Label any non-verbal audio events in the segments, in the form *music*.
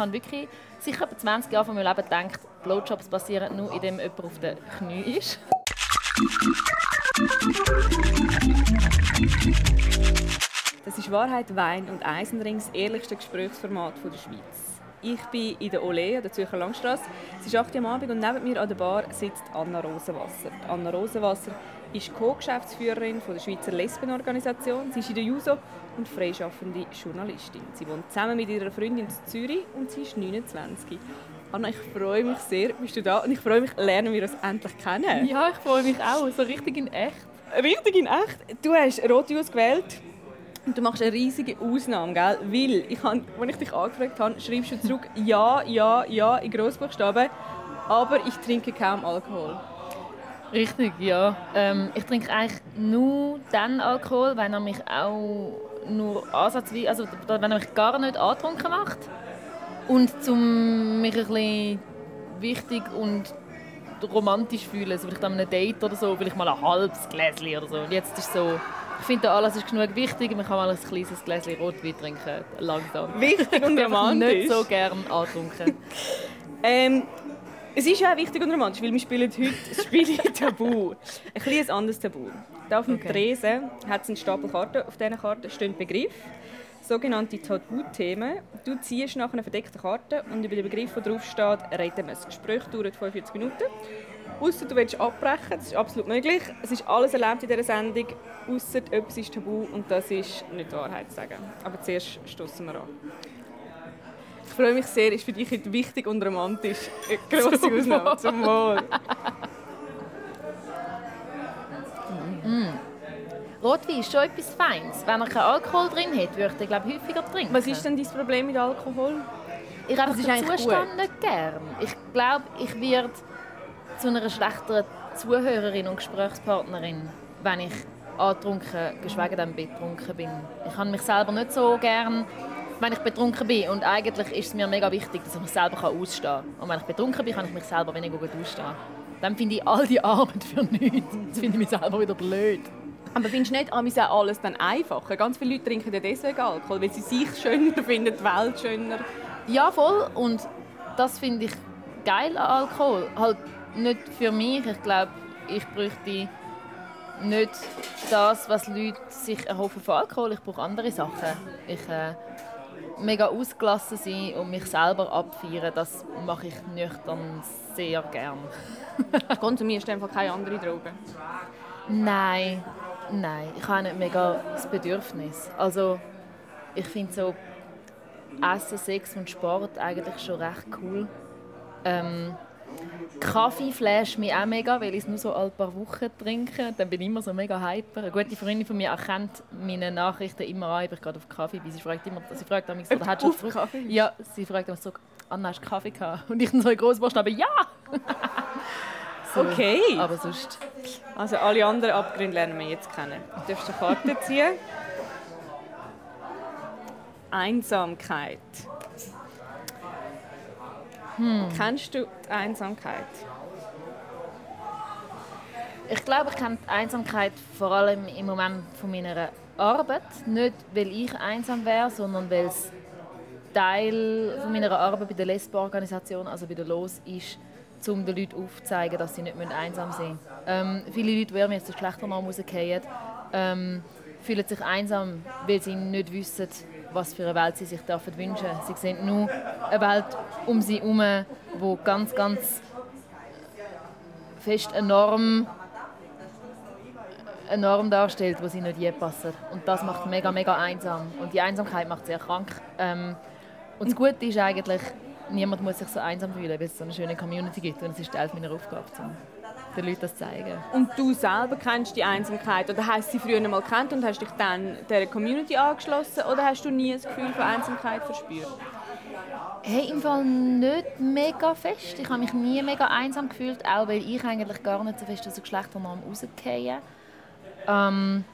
habe wirklich sicher etwa 20 Jahre von meinem Leben gedacht, Blowjobs passieren nur, indem jemand auf den Knie ist. Das ist Wahrheit, Wein und Eisenring, das ehrlichste Gesprächsformat der Schweiz. Ich bin in der Ole, an der Zürcher Langstrasse. Es ist 8 Uhr am Abend und neben mir an der Bar sitzt Anna Rosenwasser. Anna Rosenwasser ist Co-Geschäftsführerin der Schweizer Lesbenorganisation. Sie ist in der JUSO und freischaffende Journalistin. Sie wohnt zusammen mit ihrer Freundin in Zürich und sie ist 29. Anna, ich freue mich sehr, bist du da und ich freue mich, lernen wir uns endlich kennen. Ja, ich freue mich auch, so richtig in echt. Richtig in echt? Du hast Roti ausgewählt und du machst eine riesige Ausnahme, gell? Weil, ich habe, als ich dich angefragt habe, schreibst du zurück «Ja, ja, ja» in Grossbuchstaben, aber ich trinke kaum Alkohol. Richtig, ja. Ähm, ich trinke eigentlich nur dann Alkohol, wenn er mich auch nur ansatzweise, also wenn er mich gar nicht angetrunken macht. Und um mich ein bisschen wichtig und romantisch fühlen, so vielleicht an einem Date oder so, vielleicht mal ein halbes Gläschen oder so. Und jetzt ist so, ich finde, alles ist genug wichtig, man kann mal ein kleines Gläschen Rotwein trinken, langsam. Wichtig und *laughs* romantisch. nicht so gerne antrunken. *laughs* ähm, es ist ja auch wichtig und romantisch, weil wir spielen heute *laughs* das Spiel Tabu. Ein kleines anderes Tabu. Hier auf dem okay. Tresen hat es einen Stapel Karten. Auf diesen Karten stehen Begriffe, sogenannte Tabu-Themen. Du ziehst nach einer verdeckten Karte und über den Begriff, der draufsteht, reden wir. Das Gespräch dauert 45 Minuten. Außer du willst abbrechen, das ist absolut möglich. Es ist alles erlaubt in dieser Sendung, außer etwas ist tabu und das ist nicht die Wahrheit zu sagen. Aber zuerst stoßen wir an. Ich freue mich sehr, ist für dich heute wichtig und romantisch. Eine grosse Zum Ausnahme. Zum Wohl. mm. Rotwein ist schon etwas Feines. Wenn er keinen Alkohol drin hat, würde ich glaube häufiger trinken. Was ist denn dein Problem mit Alkohol? Ich habe den Zustand nicht gern. Ich glaube, ich werde zu einer schlechteren Zuhörerin und Gesprächspartnerin, wenn ich angetrunken, geschweige denn betrunken bin. Ich habe mich selber nicht so gern wenn ich betrunken bin. Und eigentlich ist es mir mega wichtig, dass ich mich selber ausstehen kann. Und wenn ich betrunken bin, kann ich mich selber weniger gut ausstehen. Dann finde ich all die Arbeit für nichts. Das finde ich mich selber wieder blöd. Aber findest du nicht auch alles dann einfacher? Ganz viele Leute trinken deswegen Alkohol, weil sie sich schöner finden, die Welt schöner. Ja, voll. Und das finde ich geil an Alkohol. Halt nicht für mich. Ich glaube, ich bräuchte nicht das, was Leute sich erhoffen von Alkohol. Ich brauche andere Sachen. Ich äh, mega ausgelassen sein und mich selber abfeiern, das mache ich nüchtern sehr gern. *laughs* Konsumierst du einfach keine anderen Drogen? Nein, nein. Ich habe nicht mega das Bedürfnis. Also ich finde so Essen, Sex und Sport eigentlich schon recht cool. Ähm, Kaffee flasht mich auch mega, weil ich es nur so ein paar Wochen trinke. Dann bin ich immer so mega hyper. Eine gute Freundin von mir erkennt meine Nachrichten immer an, ob ich gerade auf Kaffee bin. Sie fragt immer, sie fragt mich so, hat schon auf Kaffee? Ja, sie fragt immer so, Anna, hast du Kaffee gehabt? Und ich dann so in Großbuchstaben, ja! *laughs* so, okay. Aber sonst... Also alle anderen Abgründe lernen wir jetzt kennen. Du darfst eine Karte ziehen. Einsamkeit. Hm. Kennst du die Einsamkeit? Ich glaube, ich kenne die Einsamkeit vor allem im Moment von meiner Arbeit. Nicht, weil ich einsam wäre, sondern weil es Teil von meiner Arbeit bei der Lesbo-Organisation, also bei der LOS, ist, um den Leuten aufzuzeigen, dass sie nicht einsam sind. Ähm, viele Leute, die mir jetzt den Geschlechternorm rausgehen, ähm, fühlen sich einsam, weil sie nicht wissen, was für eine Welt sie sich dürfen wünschen Sie sehen nur eine Welt um sie herum, die ganz, ganz fest eine Norm, eine Norm darstellt, die sie nicht je passen. Und das macht mega, mega einsam. Und die Einsamkeit macht sehr krank. Ähm, und das Gute ist eigentlich, niemand muss sich so einsam fühlen, weil es so eine schöne Community gibt. Und es ist Teil meiner Aufgabe, den Leuten das zeigen. Und du selber kennst die Einsamkeit? Oder hast du sie früher mal kennt und hast dich dann der Community angeschlossen? Oder hast du nie das Gefühl von Einsamkeit verspürt? Hey, im Fall nicht mega fest. Ich habe mich nie mega einsam gefühlt, auch weil ich eigentlich gar nicht so fest aus der Geschlechternorm rausgehe. Ähm,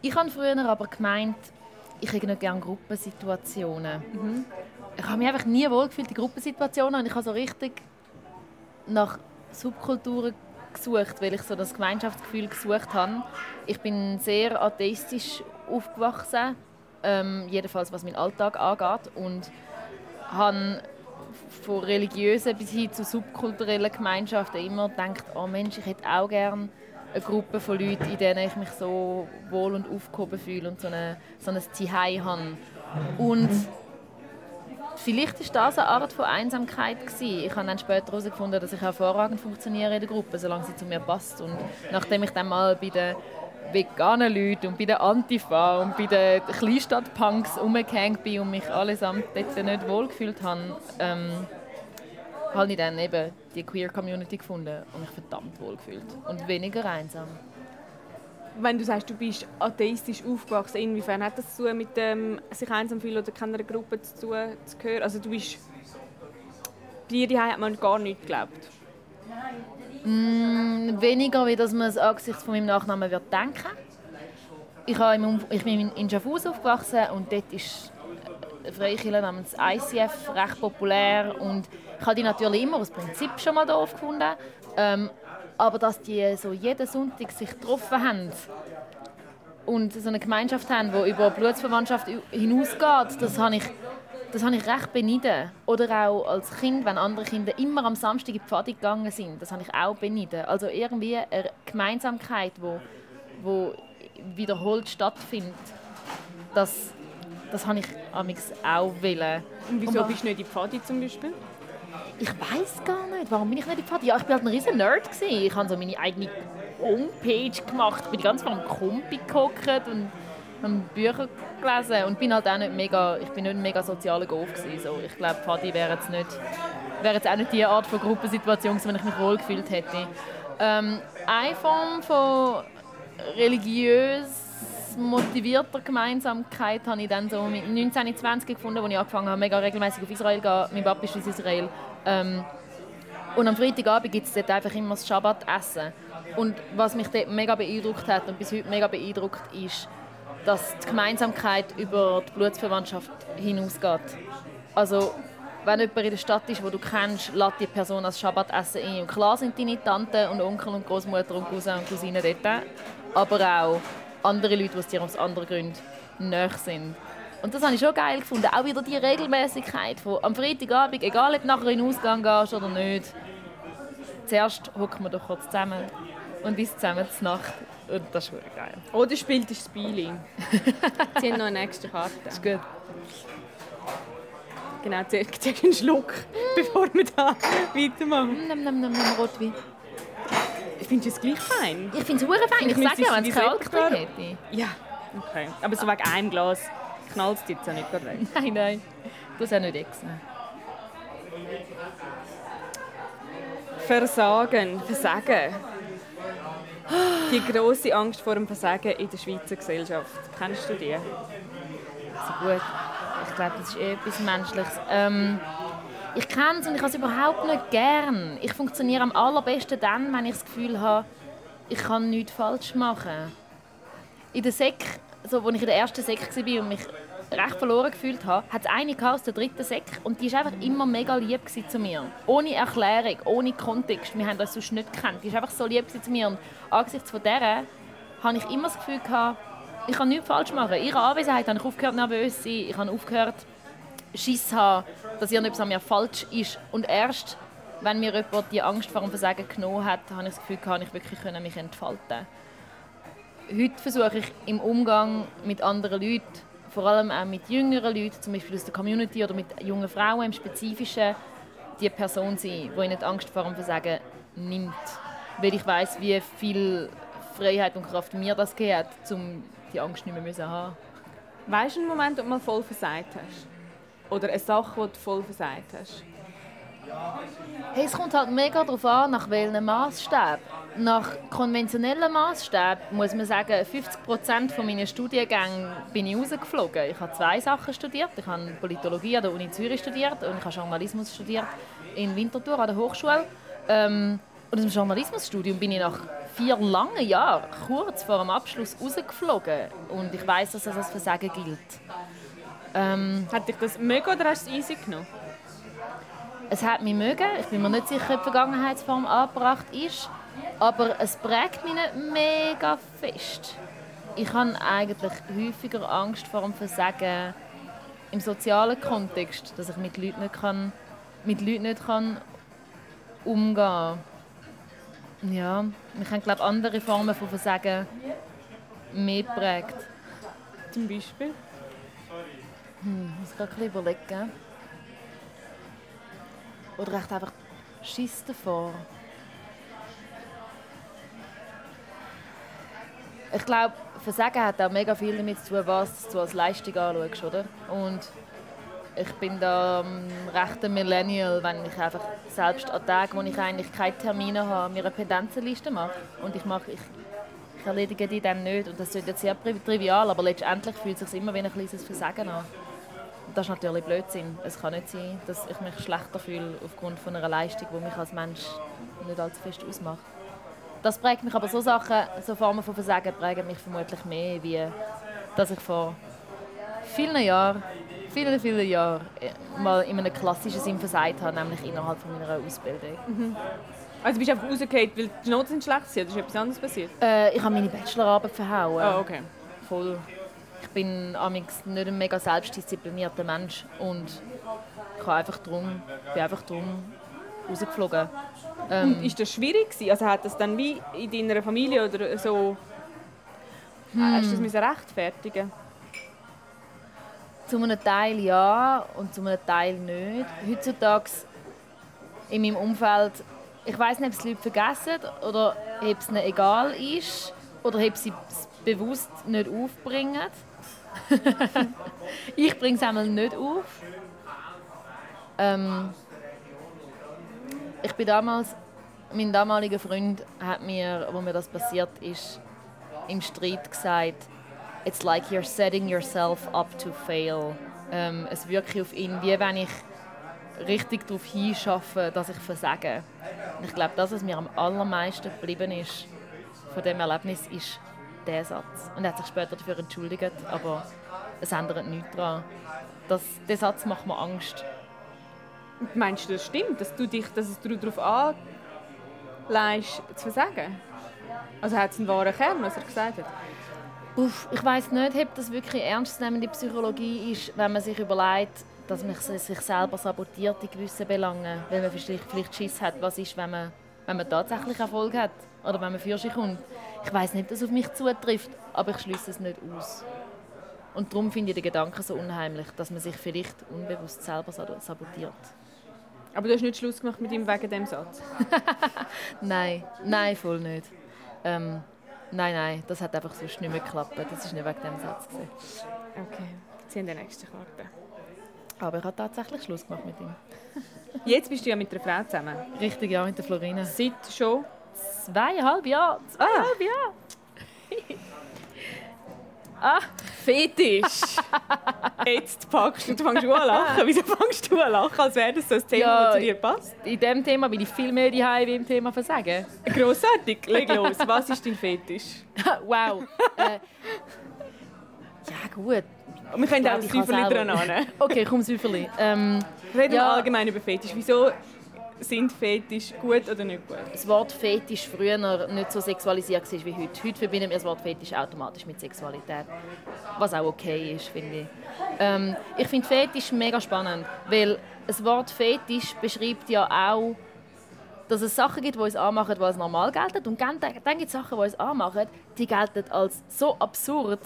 ich habe früher aber gemeint, ich hätte nicht gerne Gruppensituationen. Mhm. Ich habe mich einfach nie wohlgefühlt in Gruppensituationen und ich habe so richtig nach Subkulturen gesucht, weil ich so das Gemeinschaftsgefühl gesucht habe. Ich bin sehr atheistisch aufgewachsen, ähm, jedenfalls was meinen Alltag angeht und habe von religiösen bis hin zu subkulturellen Gemeinschaften immer gedacht, oh Mensch, ich hätte auch gerne eine Gruppe von Leuten, in denen ich mich so wohl und aufgehoben fühle und so, eine, so ein Zuhause habe. Und vielleicht war das eine Art von Einsamkeit. Gewesen. Ich habe dann später herausgefunden, dass ich hervorragend funktioniere in der Gruppe, solange sie zu mir passt. Und nachdem ich dann mal bei den veganen Leuten und bei den Antifa und bei den Kleinstadtpunks umgehängt bin und mich allesamt dort nicht wohlgefühlt habe, ähm, habe ich dann eben die Queer Community gefunden und mich verdammt wohlgefühlt und weniger einsam. Wenn du sagst, du bist atheistisch aufgewachsen, inwiefern hat das zu tun mit dem sich einsam fühlen oder keiner Gruppe zu, zu gehören? Also du bist... Bei dir hat man gar nicht geglaubt? Mm, weniger, wie dass man es angesichts von meinem Nachnamen wird denken. Ich, habe ich bin in Schaffhausen aufgewachsen und dort ist eine Freikirche namens ICF recht populär und ich habe die natürlich immer aus Prinzip schon mal doof gefunden. Ähm, aber dass die so jeden Sonntag sich getroffen haben und so eine Gemeinschaft haben, die über Blutsverwandtschaft hinausgeht, das habe ich, das habe ich recht beniden. Oder auch als Kind, wenn andere Kinder immer am Samstag in die Pfade gegangen sind, das habe ich auch beniden. Also irgendwie eine Gemeinsamkeit, wo, wo wiederholt stattfindet, das, das habe ich auch wollen. Und wieso bist du nicht in die Pfade zum Beispiel? Ich weiß gar nicht, warum bin ich nicht in Pfadi? Ja, ich war halt ein riesen Nerd. Gewesen. Ich habe so meine eigene Homepage gemacht. Ich bin ganz vor dem Kompi gehockt und habe Bücher gelesen und bin halt auch nicht mega, ich bin nicht ein mega sozialer Golf gewesen. So, ich glaube, Pfadi wäre jetzt nicht, wäre jetzt auch nicht die Art von Gruppensituation, wenn ich mich wohl gefühlt hätte. Ähm, eine Form von religiös motivierter Gemeinsamkeit habe ich dann so mit 19, 20 gefunden, als ich angefangen habe, mega regelmäßig auf Israel zu gehen. Mein Papa ist aus Israel. Ähm, und am Freitagabend gibt es dort einfach immer das Schabbat-Essen. Und was mich dort mega beeindruckt hat und bis heute mega beeindruckt ist, dass die Gemeinsamkeit über die Blutsverwandtschaft hinausgeht. Also, wenn jemand in der Stadt ist, wo du kennst, lädt die Person als Schabbatessen ein. Und klar sind deine Tanten und Onkel und Großmutter und Cousin und Cousinen dort, aber auch andere Leute, die dir aus anderen Gründen näher sind. Und das habe ich schon geil gefunden. Auch wieder die Regelmäßigkeit von am Freitagabend, egal ob du nachher in den Ausgang gehst oder nicht. Zuerst hocken wir doch kurz zusammen und ist zusammen zur Nacht. Und das ist wirklich geil. Oder spielt das Spiel. *laughs* Sie haben noch eine nächste Karte. Das ist gut. Genau, zuerst einen Schluck, bevor wir da weitermachen. Nimm, nimm, nimm, nimm Rotwein. Findest du es gleich fein? Ich finde es fein. Ich, ich sage ja, wenn es kein Alkohol hätte. Ja, okay. Aber so wegen einem Glas knallt es jetzt auch nicht weg. nein, nein. Das ist auch nicht extra. Versagen, Versagen. Die große Angst vor dem Versagen in der Schweizer Gesellschaft. Kennst du die? Also gut. Ich glaube, das ist eh etwas Menschliches. Ähm, ich kenne es und ich habe es überhaupt nicht gern. Ich funktioniere am allerbesten dann, wenn ich das Gefühl habe, ich kann nichts falsch machen. In der Sek, so, als ich in der ersten Sek war und mich recht verloren gefühlt habe, hat es eine aus der dritten Sek und die war einfach immer mega lieb zu mir. Ohne Erklärung, ohne Kontext. Wir haben das sonst nicht gekannt. Die war einfach so lieb zu mir und angesichts von der habe ich immer das Gefühl gehabt, ich kann nichts falsch machen. In ihrer Anwesenheit habe ich aufgehört nervös zu sein, ich habe aufgehört Schiss haben, dass irgendetwas an mir falsch ist. Und erst, wenn mir jemand die Angst vor dem Versagen genommen hat, habe ich das Gefühl, kann ich wirklich mich entfalten Heute versuche ich im Umgang mit anderen Leuten, vor allem auch mit jüngeren Leuten, zum Beispiel aus der Community oder mit jungen Frauen im Spezifischen, die Person sein, die ihnen die Angst vor dem Versagen nimmt. Weil ich weiß, wie viel Freiheit und Kraft mir das gibt, um die Angst nicht mehr zu haben. Weißt du einen Moment, ob du mal voll versagt hast? Oder eine Sache, die du voll versagt hast? Hey, es kommt halt mega darauf an, nach welchem Maßstab. Nach konventionellen Maßstab muss man sagen, 50 von meinen Studiengängen bin ich rausgeflogen. Ich habe zwei Sachen studiert. Ich habe Politologie an der Uni Zürich studiert und ich habe Journalismus studiert in Winterthur an der Hochschule. Ähm, und dem Journalismusstudium bin ich nach vier langen Jahren kurz vor dem Abschluss rausgeflogen. Und ich weiß, dass das als Versagen gilt. Ähm, hat dich das mögen oder hast du es easy genommen? Es hat mich mögen. Ich bin mir nicht sicher, ob die Vergangenheitsform angebracht ist. Aber es prägt mich nicht mega fest. Ich habe eigentlich häufiger Angst vor dem Versagen im sozialen Kontext, dass ich mit Leuten nicht, kann, mit Leuten nicht kann umgehen kann. Ja, wir haben glaube andere Formen von Versagen mehr geprägt. Zum Beispiel? Hm, ich muss gerade ein bisschen überlegen. Oder echt einfach Schiss davor. Ich glaube, Versagen hat auch mega viel damit zu tun, was du als Leistung anschaust, oder? Und ich bin da ein rechter Millennial, wenn ich einfach selbst an Tagen, wo ich eigentlich keine Termine habe, mir eine Pendenzenliste mache. Und ich mache, ich, ich erledige die dann nicht. Und das ist jetzt sehr trivial, aber letztendlich fühlt es sich immer wie ein kleines Versagen an. Das ist natürlich Blödsinn. Es kann nicht sein, dass ich mich schlechter fühle aufgrund von einer Leistung, die mich als Mensch nicht allzu fest ausmacht. Das prägt mich aber so Sachen, so Formen von Versagen prägen mich vermutlich mehr, wie dass ich vor vielen Jahren, vielen, vielen Jahren äh, mal in einem klassischen Sinn versagt habe, nämlich innerhalb von meiner Ausbildung. Mhm. Also bist du einfach rausgefallen, weil die Noten sind schlecht sind, oder ist etwas anderes passiert? Äh, ich habe meine Bachelorarbeit verhauen. Ah, oh, okay. Voll. Ich bin amix nicht ein mega selbstdisziplinierter Mensch und ich einfach drum, bin einfach drum rausgeflogen. Ähm, und ist das schwierig gewesen? Also hat das dann wie in deiner Familie oder so... Hm. Hast du das rechtfertigen Zu einem Teil ja und zu einem Teil nicht. Heutzutage in meinem Umfeld, ich weiß nicht, ob es die Leute vergessen oder ob es ihnen egal ist oder ob sie es bewusst nicht aufbringen. *laughs* ich bringe es einmal nicht auf. Ähm, ich bin damals, mein damaliger Freund hat mir, wo mir das passiert ist, im Streit gesagt, it's like you're setting yourself up to fail. Ähm, es wirkt auf ihn, wie wenn ich richtig darauf hinschaffe, dass ich versage. Und ich glaube, das, was mir am allermeisten geblieben ist von dem Erlebnis, ist der Satz. Und er hat sich später dafür entschuldigt, aber es ändert nichts daran. Das, der Satz macht mir Angst. Meinst du, das stimmt, dass du dich dass du darauf anlegst, zu versagen? Also hat es einen wahren Kern, was er gesagt hat? Uff, ich weiß nicht, ob das wirklich ernstzunehmende Psychologie ist, wenn man sich überlegt, dass man sich selber sabotiert in gewissen Belangen, weil man vielleicht, vielleicht Schiss hat, was ist, wenn man, wenn man tatsächlich Erfolg hat oder wenn man für sich kommt. Ich weiß nicht, dass es auf mich zutrifft, aber ich schließe es nicht aus. Und darum finde ich den Gedanken so unheimlich, dass man sich vielleicht unbewusst selber sabotiert. Aber du hast nicht Schluss gemacht mit ihm wegen dem Satz? *laughs* nein, nein, voll nicht. Ähm, nein, nein, das hat einfach sonst nicht mehr geklappt. Das ist nicht wegen dem Satz. Gewesen. Okay, ziehen die nächste Karte. Aber ich habe tatsächlich Schluss gemacht mit ihm. Jetzt bist du ja mit einer Frau zusammen. Richtig, ja, mit der Florina. Seit schon? Zweieinhalb Jahre. Zweieinhalb ah. Jahre. *laughs* Ah, Fetisch. *laughs* Jetzt packst du, du fängst an lachen. Wieso fängst du an lachen, als wäre das so ein Thema, ja, das zu dir passt? In diesem Thema bin ich viel mehr daheim wie im Thema Versagen. Grossartig. Leg los. Was ist dein Fetisch? *laughs* wow. Äh, ja, gut. Wir können auch das Säuferli dran an. Okay, komm, Säuferli. Ähm, Reden wir ja. allgemein über Fetisch. Wieso sind Fetisch gut oder nicht gut? Das Wort Fetisch früher nicht so sexualisiert wie heute. Heute verbinden wir das Wort Fetisch automatisch mit Sexualität. Was auch okay ist, finde ich. Ähm, ich finde Fetisch mega spannend, weil das Wort Fetisch beschreibt ja auch, dass es Sachen gibt, die uns anmachen, die als normal gelten. Und dann, dann gibt es Sachen, die uns anmachen, die gelten als so absurd,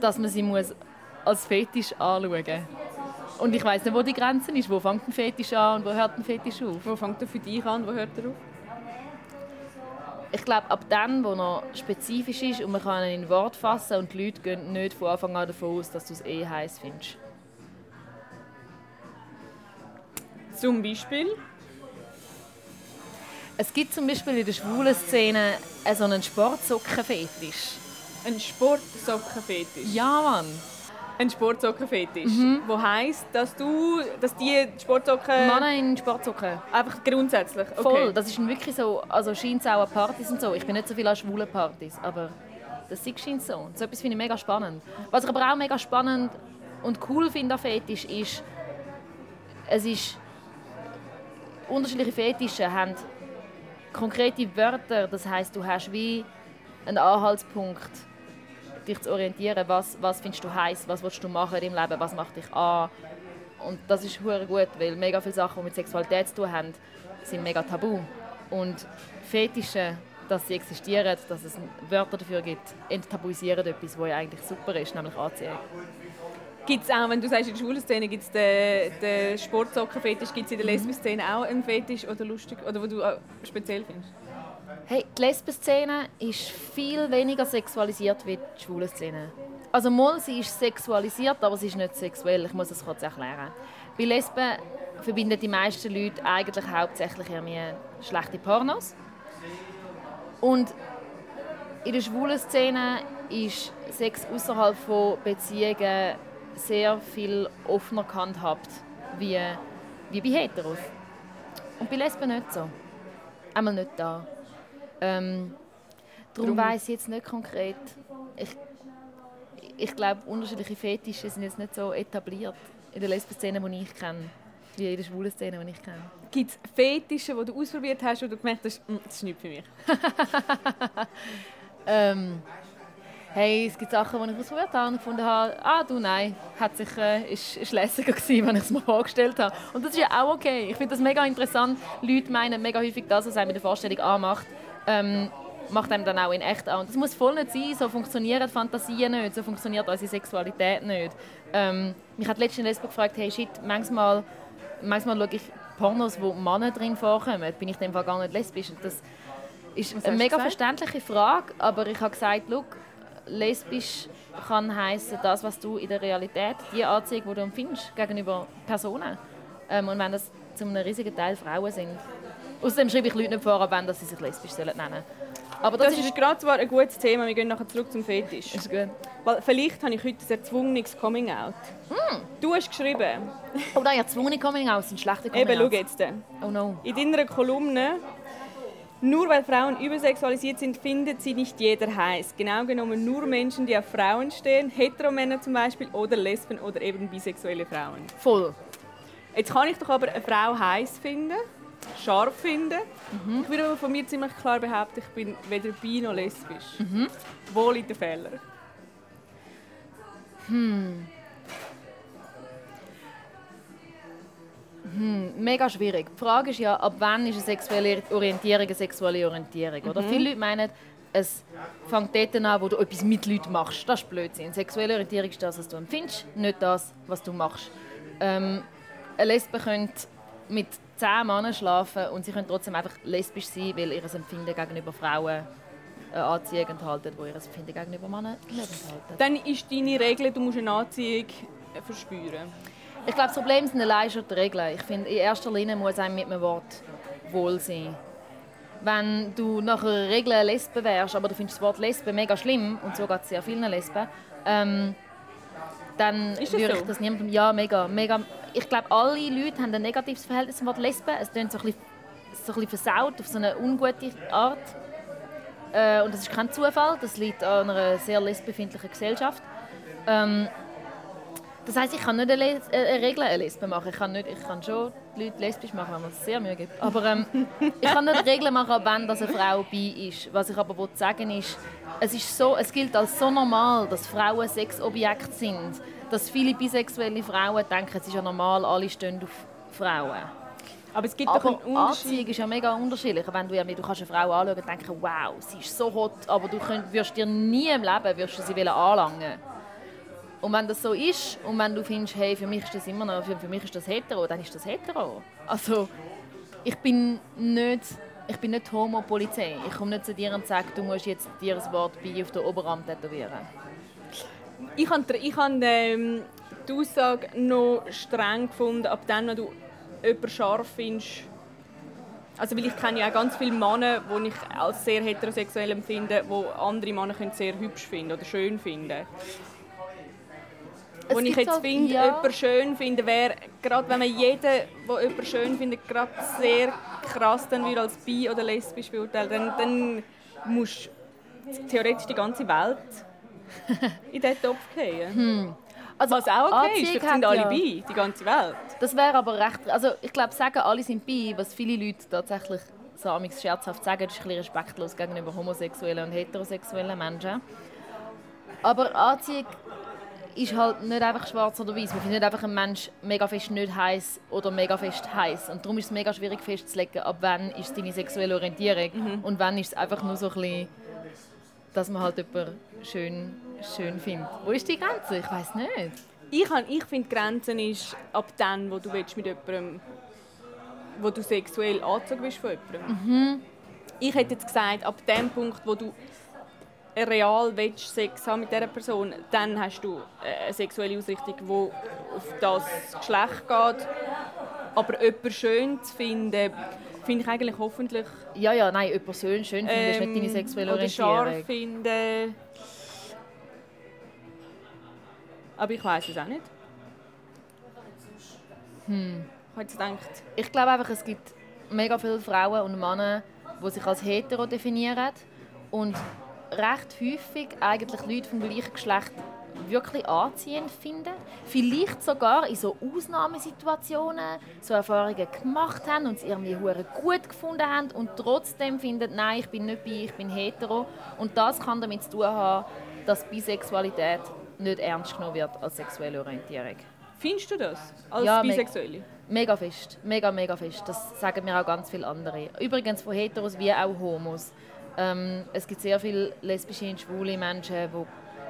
dass man sie muss als Fetisch anschauen muss. Und ich weiß nicht, wo die Grenze ist. Wo fängt ein Fetisch an und wo hört ein Fetisch auf? Wo fängt er für dich an und wo hört er auf? Ich glaube, ab dann, wo er spezifisch ist und man kann ihn in Wort fassen und die Leute gehen nicht von Anfang an davon aus, dass du es eh heiß findest. Zum Beispiel? Es gibt zum Beispiel in der schwulen Szene so einen Sportsockenfetisch. Ein Sportsockenfetisch? Ja, Mann ein Sportsockenfetisch. Mhm. Wo heisst, dass du, dass die Sportsocken... Männer in Sportsocken. Einfach grundsätzlich? Okay. Voll, das ist wirklich so, also scheint es auch an Partys und so. Ich bin nicht so viel an schwulen Partys, aber das scheint so. So etwas finde ich mega spannend. Was ich aber auch mega spannend und cool finde an Fetisch ist, es ist... Unterschiedliche Fetische haben konkrete Wörter, das heißt, du hast wie einen Anhaltspunkt dich zu orientieren, was, was findest du heiß, was willst du machen deinem Leben, was macht dich an. Und das ist hure gut, weil mega viele Sachen, die mit Sexualität zu tun haben, sind mega tabu. Und Fetische, dass sie existieren, dass es Wörter dafür gibt, enttabuisieren etwas, was ja eigentlich super ist, nämlich Anziehung. Gibt es auch, wenn du sagst, in der schwulen Szene gibt es den, den Sportsockenfetisch, gibt es in der mhm. Lesben-Szene auch einen Fetisch oder lustig, oder wo du speziell findest? Hey, die Lesben-Szene ist viel weniger sexualisiert wie die schwule Szene. Also mal, sie ist sexualisiert, aber sie ist nicht sexuell. Ich muss das kurz erklären. Bei Lesben verbinden die meisten Leute eigentlich hauptsächlich irgendwie schlechte Pornos. Und in der schwulen Szene ist Sex außerhalb von Beziehungen sehr viel offener gehandhabt wie, wie bei Heteros. Und bei Lesben nicht so. Einmal nicht da. Ähm, darum weiß ich jetzt nicht konkret. Ich, ich glaube, unterschiedliche Fetische sind jetzt nicht so etabliert in der Lesben-Szene, die ich kenne, wie in der schwulen Szene, die ich kenne. Gibt es Fetische, die du ausprobiert hast, wo du gemerkt hast, hm, das ist nicht für mich? *laughs* ähm, hey, es gibt Sachen, die ich ausprobiert habe und gefunden habe, ah du nein, hat sich, äh, ist, ist lässiger gewesen, *laughs* wenn ich es mir vorgestellt habe. Und das ist ja auch okay. Ich finde das mega interessant. Leute meinen mega häufig das, was einem in der Vorstellung anmacht, ähm, macht einem dann auch in echt an. Und das muss voll nicht sein, so funktionieren Fantasien nicht, so funktioniert unsere Sexualität nicht. Ähm, mich hat letztens Lesbe gefragt, hey shit, manchmal, manchmal schaue ich Pornos, wo Männer drin vorkommen, bin ich in dem Fall gar nicht lesbisch. Das ist eine mega verständliche Frage, aber ich habe gesagt, look, lesbisch kann heißen das, was du in der Realität, die Anziehung, die du empfindest gegenüber Personen. Ähm, und wenn das zu einem riesigen Teil Frauen sind. Außerdem schreibe ich Leute nicht vor, wenn sie sich lesbisch nennen sollen. Aber das, das ist, ist gerade zwar ein gutes Thema, wir gehen nachher zurück zum Fetisch. Ist gut. Weil vielleicht habe ich heute ein erzwungenes Coming-out. Mm. Du hast geschrieben... Oh nein, erzwungene Coming-outs sind schlechte Coming-outs. Eben, schau jetzt. Oh no. In deiner Kolumne nur weil Frauen übersexualisiert sind, findet sie nicht jeder heiß. Genau genommen nur Menschen, die auf Frauen stehen, Heteromänner zum Beispiel oder Lesben oder eben bisexuelle Frauen. Voll. Jetzt kann ich doch aber eine Frau heiß finden, scharf finden. Mhm. Ich würde aber von mir ziemlich klar behaupten, ich bin weder bi noch lesbisch. Mhm. Wo liegt der Fehler? Hm. Hm, mega schwierig. Die Frage ist ja, ab wann ist eine sexuelle Orientierung eine sexuelle Orientierung? Oder? Mhm. Viele Leute meinen, es fängt dort an, wo du etwas mit Leuten machst. Das ist Blödsinn. Sexuelle Orientierung ist das, was du empfindest, nicht das, was du machst. Ähm, eine Lesbe könnte mit zehn Männern schlafen und sie können trotzdem einfach lesbisch sein, weil ihr Empfinden gegenüber Frauen eine Anziehung enthalten, wo ihr Empfinden gegenüber Männern nicht enthalten. Dann ist deine Regel, du musst eine Anziehung verspüren. Ich glaube, das Problem sind allein schon die Regeln. Ich finde, in erster Linie muss einem mit einem Wort wohl sein. Wenn du nach einer Regel Lesbe wärst, aber du findest das Wort Lesbe mega schlimm, und so geht es sehr vielen Lesben, ähm, dann würde ich das niemandem... Ja, mega, mega. Ich glaube, alle Leute haben ein negatives Verhältnis zum Wort Lesbe. Es klingt so ein bisschen, so ein bisschen versaut, auf so eine ungute Art. Äh, und das ist kein Zufall, das liegt an einer sehr lesbefindlichen Gesellschaft. Ähm, das heisst, ich kann nicht eine, Les äh, eine Regel eine Lesbe machen. Ich kann, nicht, ich kann schon die Leute lesbisch machen, wenn man es sehr Mühe gibt. Aber ähm, *laughs* ich kann nicht Regeln machen, wenn das eine Frau bei ist. Was ich aber sagen ist, es, ist so, es gilt als so normal, dass Frauen Sexobjekte sind, dass viele bisexuelle Frauen denken, es ist ja normal, alle stehen auf Frauen. Aber es gibt aber doch einen Unterschied. Anziehung ist ja mega unterschiedlich. Wenn du, du kannst eine Frau anschauen und denken, wow, sie ist so hot, aber du könnt, wirst dir nie im Leben wirst du sie anlangen und wenn das so ist und wenn du findest, hey, für mich ist das immer noch, für, für mich ist das hetero, dann ist das hetero. Also ich bin nicht, ich bin nicht Homo-Polizei. Ich komme nicht zu dir und sage, du musst jetzt dir das Wort «bi» auf den Oberarm tätowieren. Ich habe ich hab, ähm, die Aussage noch streng gefunden, ab dann, wenn du jemanden scharf findest. Also weil ich kenne ja auch ganz viele Männer, die ich als sehr heterosexuell empfinde, die andere Männer sehr hübsch finden oder schön finden was ich jetzt halt, finde, ja. jemand schön finde, wäre, gerade wenn man jeden, der jemand schön findet, gerade sehr krass dann wieder als bi- oder lesbisch beurteilt, dann, dann musst du theoretisch die ganze Welt *laughs* in diesen Topf gehen. Hm. Also, Was auch okay ist, sind alle ja. bi, die ganze Welt. Das wäre aber recht, also ich glaube, sagen alle sind bi, was viele Leute tatsächlich so scherzhaft sagen, ist ein bisschen respektlos gegenüber homosexuellen und heterosexuellen Menschen. Aber Anziehung ist halt nicht einfach schwarz oder weiß. Man findet einfach einen Mensch mega fest nicht heiß oder mega fest heiß. Und darum ist es mega schwierig festzulegen, ab wann ist deine sexuelle Orientierung mhm. und wann ist es einfach nur so ein bisschen, dass man halt jemanden schön, schön findet. Wo ist die Grenze? Ich weiß nicht. Ich, ich finde, die Grenze ist ab dann, wo du willst mit jemandem wo du sexuell angezogen bist von jemandem. Mhm. Ich hätte jetzt gesagt, ab dem Punkt, wo du real willst, Sex haben mit dieser Person, dann hast du eine sexuelle Ausrichtung, die auf das Geschlecht geht. Aber jemanden schön zu finden, finde ich eigentlich hoffentlich... Ja, ja, nein, jemanden schön, schön finden ähm, ist nicht deine ähm, sexuelle Orientierung. Oder scharf finden... Aber ich weiß es auch nicht. Hm. Ich jetzt gedacht... Ich glaube einfach, es gibt mega viele Frauen und Männer, die sich als hetero definieren und recht häufig eigentlich Leute vom gleichen Geschlecht wirklich anziehend finden. Vielleicht sogar in so Ausnahmesituationen so Erfahrungen gemacht haben und es irgendwie gut gefunden haben und trotzdem finden, nein, ich bin nicht bi, ich bin hetero. Und das kann damit zu tun haben, dass Bisexualität nicht ernst genommen wird als sexuelle Orientierung. Findest du das als ja, Bisexuelle? Mega fest, mega, mega fest. Das sagen mir auch ganz viele andere. Übrigens von Heteros wie auch Homos. Ähm, es gibt sehr viele lesbische und schwule Menschen, die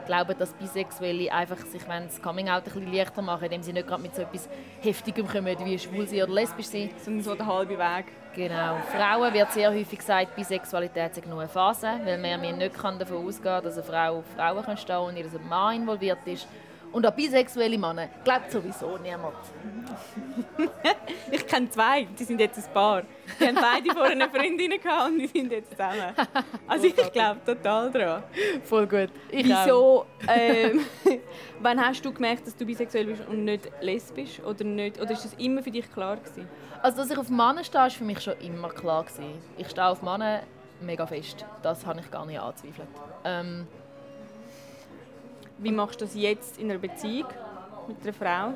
glauben, dass Bisexuelle einfach sich das Coming-out ein bisschen leichter machen, indem sie nicht gerade mit so etwas Heftigem kommen, wie schwul sein oder lesbisch sein. Sondern so der halbe Weg. Genau. Frauen wird sehr häufig gesagt, Bisexualität sei nur eine Phase, weil man nicht davon ausgehen kann, dass eine Frau auf Frauen stehen kann, dass ein Mann involviert ist. Und an bisexuelle Männer glaubt sowieso niemand. *laughs* ich kenne zwei, die sind jetzt ein Paar. Die haben beide vorher eine Freundin gehabt und die sind jetzt zusammen. Also ich glaube total daran. Voll gut. Ich Wieso? Ähm, *laughs* wann hast du gemerkt, dass du bisexuell bist und nicht lesbisch? Oder, nicht, oder ist das immer für dich klar gewesen? Also dass ich auf Männer stehe, war für mich schon immer klar. Gewesen. Ich stehe auf Männer mega fest. Das habe ich gar nicht angezweifelt. Ähm, wie machst du das jetzt in einer Beziehung mit einer Frau?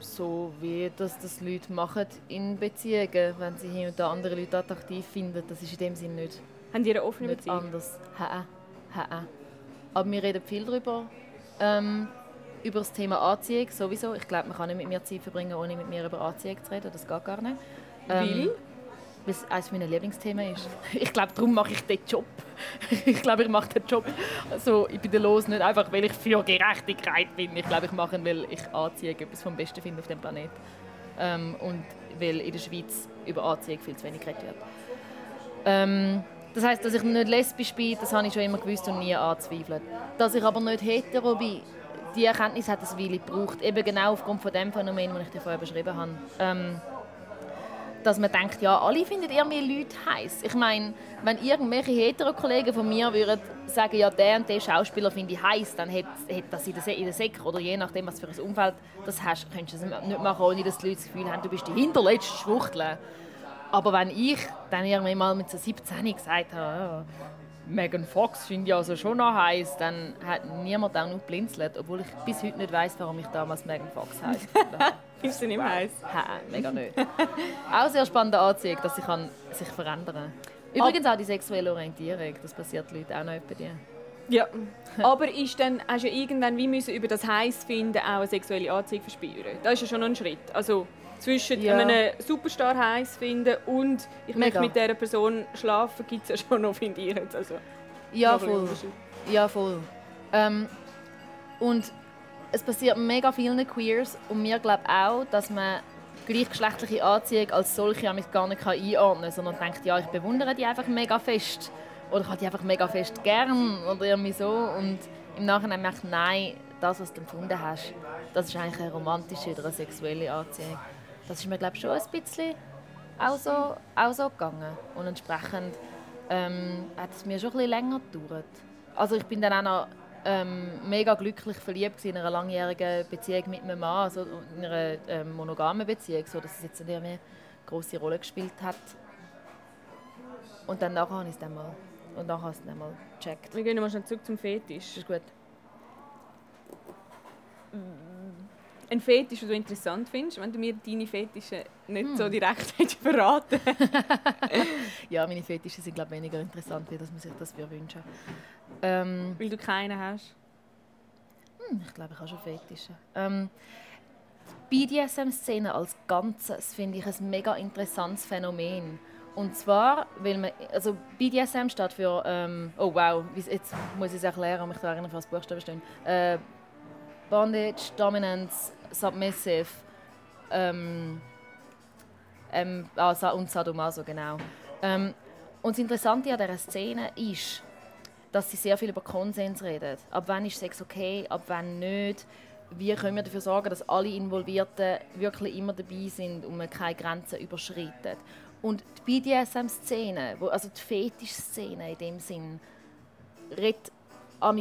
So wie das, das Leute machen in Beziehungen, wenn sie hier und da andere Leute attraktiv finden. Das ist in dem Sinne nicht, Haben die eine offene nicht Beziehung? anders. Ha, ha. Aber wir reden viel darüber. Ähm, über das Thema Anziehung sowieso. Ich glaube, man kann nicht mit mir Zeit verbringen, ohne mit mir über Anziehung zu reden. Das geht gar nicht. Ähm, weil es eines meiner Lieblingsthemen ist. *laughs* Ich glaube, darum mache ich den Job. *laughs* Ich glaube, ich mache den Job also, ich bin los nicht einfach, weil ich für Gerechtigkeit bin. Ich glaube, ich mache ihn, weil ich Anziehung etwas vom Besten finde auf dem Planeten. Ähm, und weil in der Schweiz über Anziehung viel zu wenig geredet wird. Ähm, das heißt, dass ich nicht lesbisch bin, das habe ich schon immer gewusst und nie anzweifelt. Dass ich aber nicht hetero bin, die Erkenntnis hat es Weile gebraucht. Eben genau aufgrund von dem Phänomen, das ich dir vorher beschrieben habe. Ähm, dass man denkt, ja, alle finden irgendwie Leute heiß. Ich meine, wenn irgendwelche Hetero-Kollegen von mir würden sagen, ja, der und der Schauspieler finde ich heiß, dann hätte das in der, in der Sek oder je nachdem, was für ein Umfeld das hast, könntest du das nicht machen, ohne dass die Leute das Gefühl haben, du bist die hinterletzte Schwuchtel. Aber wenn ich dann irgendwie mal mit so 17 gesagt habe, Megan Fox finde ich also schon noch heiß, dann hat niemand auch noch blinzelt, obwohl ich bis heute nicht weiß, warum ich damals Megan Fox heiß Findest *laughs* du nicht heiß? Ha, mega nicht. auch sehr spannende Anziehung, dass sich sich verändern kann. Übrigens auch die sexuelle Orientierung, das passiert Leuten auch noch bei dir. Ja, *laughs* aber ist dann, hast du ja irgendwann wie müssen über das heiß finden auch eine sexuelle Anziehung verspüren. Das ist ja schon ein Schritt. Also zwischen ja. einem Superstar heiß finden und ich möchte mit dieser Person schlafen, gibt es ja schon noch, finde ich jetzt. Also, ja, voll. Ja, voll. Ähm, und es passiert mega vielen Queers und mir glaube auch, dass man gleichgeschlechtliche Anziehung als solche gar nicht einordnen kann, sondern denkt, ja, ich bewundere die einfach mega fest oder ich habe die einfach mega fest gern oder irgendwie so und im Nachhinein merkt nein, das, was du empfunden hast, das ist eigentlich eine romantische oder eine sexuelle Anziehung. Das ist mir glaube schon ein bisschen auch so, auch so gegangen und entsprechend ähm, hat es mir schon ein bisschen länger gedauert. Also ich bin dann auch noch ähm, mega glücklich verliebt in einer langjährigen Beziehung mit meinem Mann, also in einer ähm, monogamen Beziehung, so dass es jetzt nicht eine große Rolle gespielt hat. Und dann nachher habe ich es dann mal, und nachher es dann mal gecheckt. Wir gehen mal schnell zurück zum Fetisch. Das ist gut. Ein Fetisch, den du interessant findest, wenn du mir deine Fetische nicht hm. so direkt *laughs* verraten *laughs* Ja, meine Fetische sind glaube weniger interessant, wie dass man sich das wünschen ähm, Weil du keinen hast? Hm, ich glaube, ich habe schon Fetische. Ähm, die BDSM-Szene als Ganzes finde ich ein mega interessantes Phänomen. Und zwar, weil man, also BDSM steht für, ähm, oh wow, jetzt muss ich es erklären, um mich daran erinnern, was Buchstaben stehen. Äh, Bondage, Dominance, Submissive ähm, ähm, ah, und Sadomaso, genau. Ähm, und das Interessante an dieser Szene ist, dass sie sehr viel über Konsens redet. Ab wann ist Sex okay, ab wann nicht. Wie können wir dafür sorgen, dass alle Involvierten wirklich immer dabei sind und man keine Grenzen überschreitet. Und die BDSM-Szene, also die Fetisch-Szene in dem Sinn, redet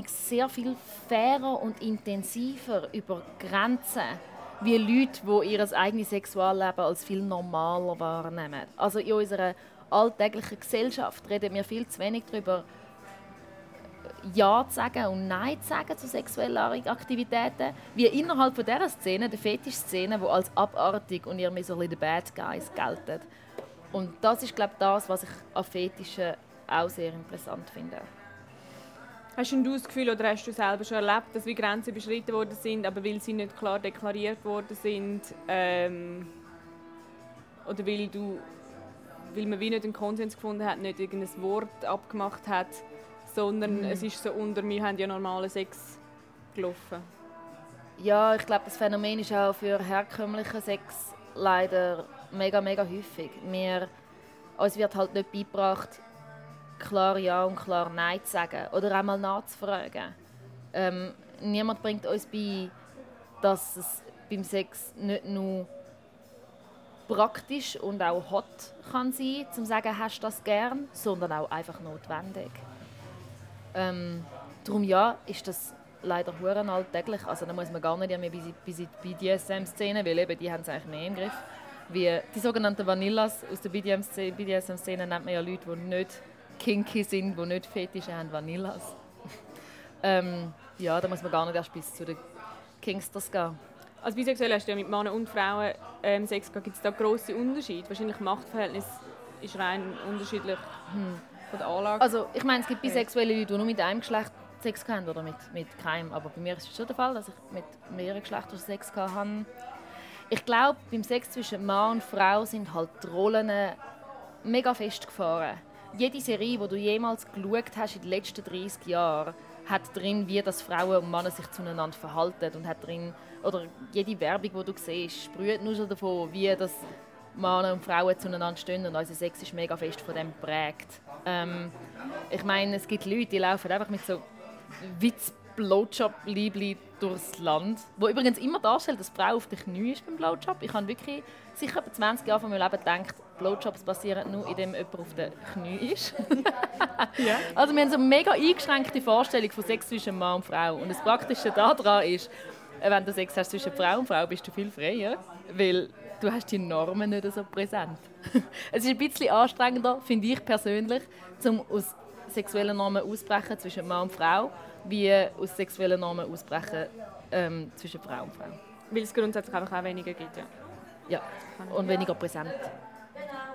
sehr viel fairer und intensiver über Grenzen wie Leute, die ihr eigenes Sexualleben als viel normaler wahrnehmen. Also in unserer alltäglichen Gesellschaft reden wir viel zu wenig darüber, ja zu sagen und Nein zu sagen zu sexuellen Aktivitäten, wie innerhalb von dieser Szene, der Fetisch-Szene, die als abartig und irgendwie so ein bisschen Bad Guys gelten. Und das ist, glaube ich, das, was ich an Fetischen auch sehr interessant finde. Hast du das Gefühl oder hast du selber schon erlebt, dass wie Grenzen überschritten worden sind, aber weil sie nicht klar deklariert worden sind ähm, oder weil, du, weil man wie nicht einen Konsens gefunden hat, nicht irgendein Wort abgemacht hat, sondern mhm. es ist so unter «wir haben ja normalen Sex» gelaufen? Ja, ich glaube, das Phänomen ist auch für herkömmlichen Sex leider mega, mega häufig. Wir, uns wird halt nicht beigebracht, klar Ja und klar Nein zu sagen oder einmal nachzufragen. Ähm, niemand bringt uns bei, dass es beim Sex nicht nur praktisch und auch hot kann sein, zum sagen, hast du das gern, sondern auch einfach notwendig. Ähm, darum ja, ist das leider huren alltäglich. Also da muss man gar nicht mehr bis in die BDSM-Szene, weil eben die haben es eigentlich mehr im Griff wie die sogenannten Vanillas aus der BDSM-Szene nennt man ja Leute, die nicht kinky sind, die nicht Fetische haben, Vanillas. *laughs* ähm, ja, da muss man gar nicht erst bis zu den Kingsters gehen. Als bisexuell hast du ja mit Männern und Frauen ähm, Sex gehabt. Gibt es da grosse Unterschiede? Wahrscheinlich Machtverhältnis ist rein unterschiedlich hm. von der Anlage. Also ich meine, es gibt bisexuelle Leute, die nur mit einem Geschlecht Sex haben oder mit, mit keinem. Aber bei mir ist es schon der Fall, dass ich mit mehreren Geschlechtern Sex hatte. Ich glaube, beim Sex zwischen Mann und Frau sind halt die Rollen mega festgefahren. Jede Serie, die du jemals geschaut hast in den letzten 30 Jahren, hat drin, wie das Frauen und Männer sich zueinander verhalten und hat drin oder jede Werbung, die du siehst, sprüht nur schon davon, wie das Männer und Frauen zueinander stehen und unser Sex ist mega fest von dem geprägt. Ähm, ich meine, es gibt Leute, die laufen einfach mit so Witz Blowjob-Liebli durchs Land. Wo übrigens immer darstellt, dass Frau auf den Knie ist beim Blowjob. Ich habe wirklich sicher etwa 20 Jahre von meinem Leben gedacht, Blowjobs passieren nur, indem jemand auf den Knie ist. *laughs* ja. Also wir haben so eine mega eingeschränkte Vorstellung von Sex zwischen Mann und Frau. Und das Praktische daran ist, äh, wenn du Sex hast zwischen Frau und Frau, bist du viel freier, weil du hast die Normen nicht so präsent. *laughs* es ist ein bisschen anstrengender, finde ich persönlich, um aus sexuellen Normen auszubrechen zwischen Mann und Frau wie aus sexuellen Normen ausbrechen ähm, zwischen Frau und Frau. Weil es grundsätzlich einfach auch weniger gibt, ja. Ja, und weniger präsent.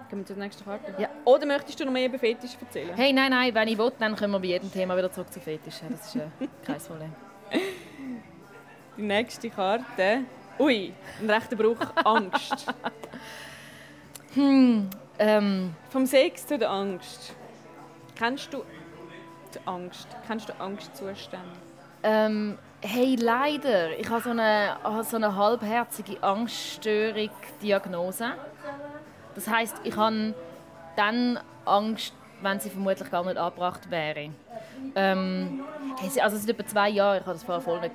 Gehen wir zur nächsten Karte? Ja. Oder möchtest du noch mehr über Fetisch erzählen? Hey, nein, nein, wenn ich will, dann können wir bei jedem Thema wieder zurück zu Fetisch. Das ist äh, kein *laughs* Problem. Die nächste Karte. Ui, ein rechter Bruch. *laughs* Angst. hm, ähm. Vom Sex zu der Angst. Kennst du die Angst? Kennst du Angstzustände? Ähm, hey, leider. Ich habe so eine, so eine halbherzige Angststörung-Diagnose. Das heißt, ich habe dann Angst, wenn sie vermutlich gar nicht angebracht wäre. Ähm, also es sind etwa zwei Jahre, ich hatte das vorher voll nicht.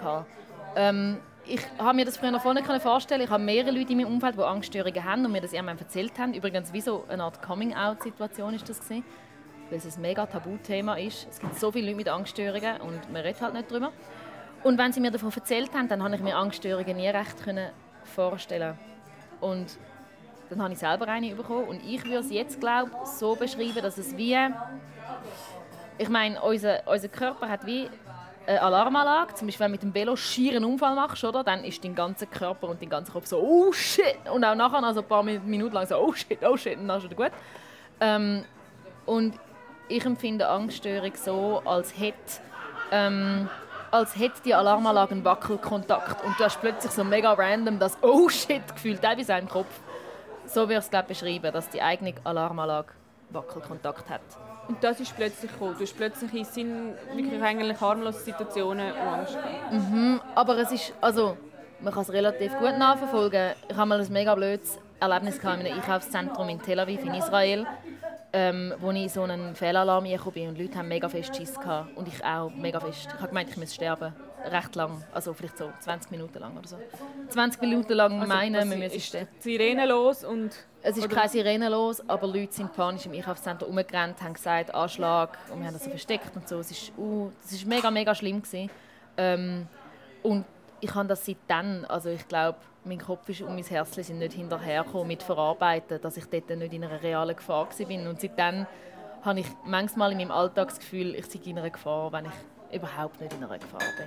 Ähm, ich habe mir das früher noch voll nicht vorstellen Ich habe mehrere Leute in meinem Umfeld, die Angststörungen haben und mir das irgendwann erzählt haben. Übrigens, wie so eine Art Coming-out-Situation ist das gewesen weil es ein mega Tabuthema ist. Es gibt so viele Leute mit Angststörungen und man redet halt nicht darüber. Und wenn sie mir davon erzählt haben, dann konnte ich mir Angststörungen nie recht vorstellen. Und dann habe ich selber eine bekommen und ich würde es jetzt glaube so beschreiben, dass es wie ich meine, unser, unser Körper hat wie eine Alarmanlage. Zum Beispiel, wenn du mit dem Velo schier einen Unfall machst, oder? dann ist dein ganzer Körper und dein ganzer Kopf so «Oh shit!» und auch nachher, also ein paar Minuten lang so «Oh shit, oh shit!» und dann ist es gut. Ähm, und ich empfinde Angststörung so, als hätte ähm, als hätte die Alarmanlage einen Wackelkontakt und du hast plötzlich so mega random das «Oh shit» Gefühl, teilweise in Kopf. So würde ich es beschreiben, dass die eigene Alarmanlage Wackelkontakt hat. Und das ist plötzlich gekommen. Du hast plötzlich in Sinn wirklich eigentlich harmlose Situationen Angst mhm, aber es ist, also, man kann es relativ gut nachverfolgen. Ich habe mal ein mega blödes Erlebnis in einem Einkaufszentrum in Tel Aviv in Israel ähm, wo ich so einen Fehlalarm gekommen bin und Leute haben mega fest Schiss gehabt und ich auch mega fest. Ich habe gemeint, ich muss sterben. Recht lang, also vielleicht so 20 Minuten lang oder so. 20 Minuten lang also, meinen, wir müssen sterben. Sirene los und... Es ist oder? keine Sirene los, aber Leute sind panisch im Einkaufszentrum umgerannt, haben gesagt, Anschlag und wir haben das so versteckt und so. Es ist, uh, das ist mega, mega schlimm gewesen. Ähm, und ich habe das seitdem, also ich glaube, mein Kopf ist und mein Herz sind nicht hinterhergekommen mit Verarbeiten, dass ich dort nicht in einer realen Gefahr war. Und seitdem habe ich manchmal in meinem Alltag das Gefühl, ich sei in einer Gefahr, wenn ich überhaupt nicht in einer Gefahr bin.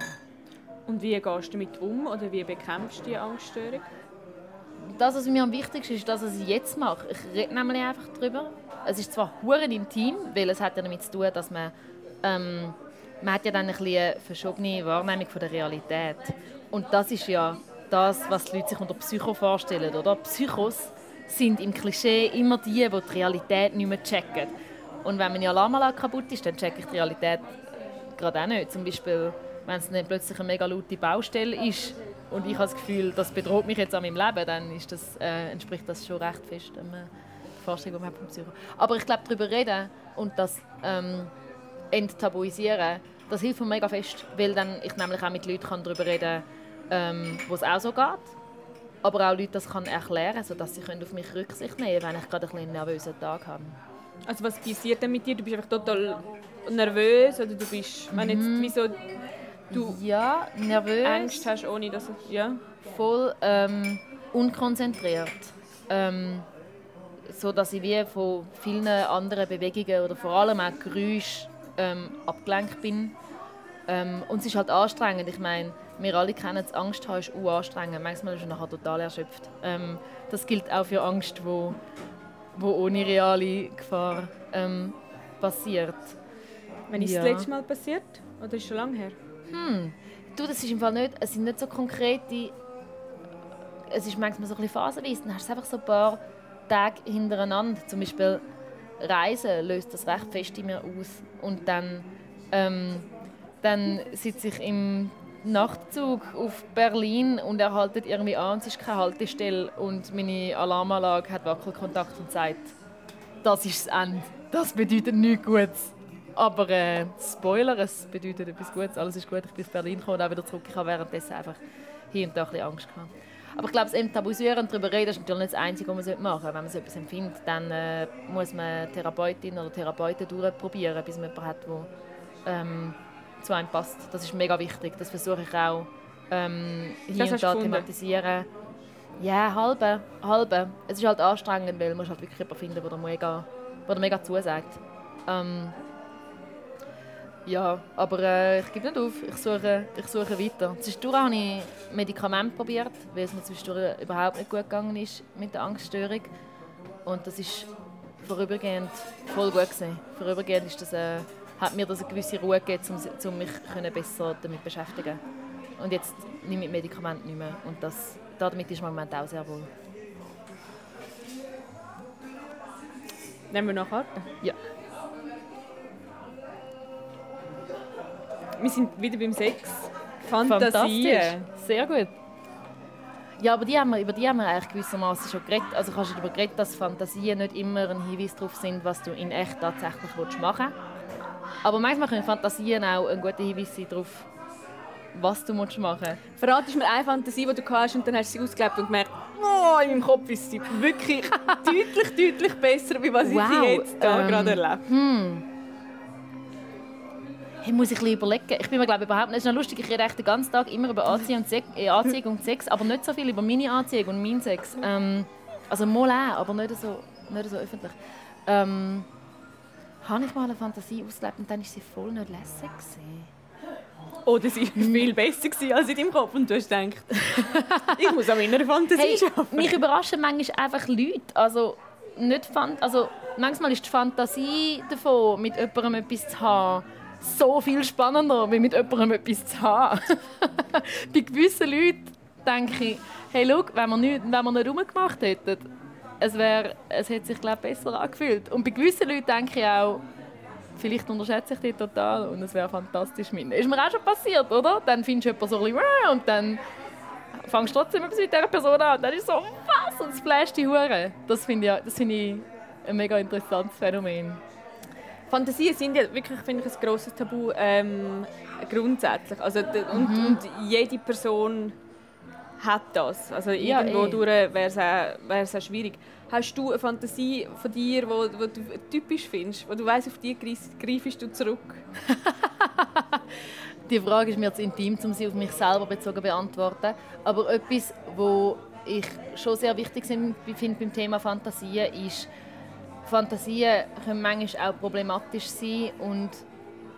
Und wie gehst du damit um oder wie bekämpfst du die Angststörung? Das, was mir am wichtigsten ist, das, was ich jetzt mache. Ich rede nämlich einfach darüber. Es ist zwar hure Team, weil es hat ja damit zu tun, dass man ähm, man hat ja dann eine verschobene Wahrnehmung von der Realität. Und das ist ja das, was die Leute sich unter Psycho vorstellen. Oder? Psychos sind im Klischee immer die, die die Realität nicht mehr checken. Und wenn meine Alarmanlage kaputt ist, dann checke ich die Realität gerade auch nicht. Zum Beispiel, wenn es plötzlich eine mega laute Baustelle ist und ich habe das Gefühl, das bedroht mich jetzt an meinem Leben, dann ist das, äh, entspricht das schon recht fest der Vorstellung, die man vom Psycho. Aber ich glaube, darüber reden und das ähm, enttabuisieren, das hilft mir mega fest, weil dann ich nämlich auch mit Leuten darüber reden kann, ähm, wo es auch so geht. Aber auch Leute das kann erklären, sodass sie auf mich Rücksicht nehmen können, wenn ich gerade einen nervösen Tag habe. Also was passiert denn mit dir? Du bist einfach total nervös oder du bist, wenn jetzt mhm. wieso du ja nervös, Angst hast, ohne dass ja voll ähm, unkonzentriert, ähm, so dass ich wie von vielen anderen Bewegungen oder vor allem auch Geräuschen ähm, abgelenkt bin. Ähm, und es ist halt anstrengend. Ich meine, wir alle kennen es, Angst haben ist anstrengend. Manchmal ist man nachher total erschöpft. Ähm, das gilt auch für Angst, wo, wo ohne reale Gefahr ähm, passiert. Wann ist ja. das letzte Mal passiert? Oder ist es schon lange her? Hm. Du, das ist im Fall nicht, es sind nicht so konkrete... Es ist manchmal so ein bisschen phasenweise. Dann hast du einfach so ein paar Tage hintereinander. Zum Beispiel Reisen löst das recht fest in mir aus. Und dann, ähm, dann sitze ich im Nachtzug auf Berlin und er haltet irgendwie an, es ist keine Haltestelle und meine Alarmanlage hat Wackelkontakt und sagt, das ist das Ende. Das bedeutet nichts Gutes. Aber äh, Spoiler, es bedeutet etwas Gutes. Alles ist gut, ich bin auf Berlin gekommen und auch wieder zurück. Ich habe währenddessen einfach hier und da ein bisschen Angst gehabt. Aber ich glaube, das Enttabuisieren und darüber reden ist natürlich nicht das Einzige, was man machen sollte. Wenn man so etwas empfindet, dann äh, muss man Therapeutin oder Therapeuten durchprobieren, bis man jemanden hat, der ähm, zu einem passt. Das ist mega wichtig. Das versuche ich auch ähm, hier das und da thematisieren. Ja, halbe, halbe. Es ist halt anstrengend, weil man halt wirklich jemanden finden, der mega, der mega zusagt. Ähm, ja, aber äh, ich gebe nicht auf. Ich suche, ich suche weiter. Zwischendurch habe ich Medikamente probiert, weil es mir zwischendurch überhaupt nicht gut gegangen ist mit der Angststörung. Und das ist vorübergehend voll gut gewesen. Vorübergehend ist das, äh, hat mir das eine gewisse Ruhe gegeben, um, um mich besser damit beschäftigen. Und jetzt nehme ich Medikamente nicht mehr. Und das, damit ist man im Moment auch sehr wohl. Nehmen wir noch Karten? Ja. Wir sind wieder beim Sex. Fantasien. Sehr gut. Ja, aber die haben wir, über die haben wir eigentlich gewissermaßen schon geredet. Also kannst du darüber geredet, dass Fantasien nicht immer ein Hinweis darauf sind, was du in echt tatsächlich machen willst. Aber manchmal können Fantasien auch ein guter Hinweis sein darauf, was du machen willst. Verratest mir eine Fantasie, die du hast und dann hast du sie ausgelebt und gemerkt, oh, in meinem Kopf ist sie wirklich *laughs* deutlich, deutlich besser, als was wow. ich jetzt ähm, gerade erlebe. Hm. Hey, muss ich ein überlegen. Ich bin mir glaube überhaupt nicht. Es ist lustig, ich rede den ganzen Tag immer über Anziehung und, Sex, äh, Anziehung und Sex, aber nicht so viel über meine Anziehung und meinen Sex. Ähm, also mal auch, aber nicht so, nicht so öffentlich. Ähm, habe ich mal eine Fantasie ausgelebt und dann war sie voll nicht lässig. Oder sie war viel besser als in deinem Kopf und du hast gedacht, *laughs* ich muss an meiner Fantasie hey, arbeiten. Mich überraschen manchmal einfach Leute. Also, nicht Fan also, manchmal ist die Fantasie davon, mit jemandem etwas zu haben, so viel spannender, wie mit jemandem etwas zu haben. *laughs* Bei gewissen Leuten denke ich, hey, schau, wenn wir nicht, wenn wir nicht rumgemacht hätten, es, wär, es hätte sich glaub, besser angefühlt. Und bei gewissen Leuten denke ich auch, vielleicht unterschätze ich dich total und es wäre fantastisch mit Ist mir auch schon passiert, oder? Dann findest du jemanden so ein bisschen und dann fangst du trotzdem etwas mit dieser Person an. Und dann ist so, was? Und es flasht die Hure. Das finde ich, find ich ein mega interessantes Phänomen. Fantasien sind ja wirklich, finde ich, ein grosses Tabu ähm, grundsätzlich. Also, und, mhm. und jede Person hat das. Also irgendwo ja, eh. wäre es auch schwierig. Hast du eine Fantasie von dir, die wo, wo du typisch findest, wo du weißt, auf die greifst du zurück? *laughs* die Frage ist mir zu intim, um sie auf mich selber bezogen zu beantworten. Aber etwas, wo ich schon sehr wichtig finde beim Thema Fantasien, ist, Fantasien können manchmal auch problematisch sein und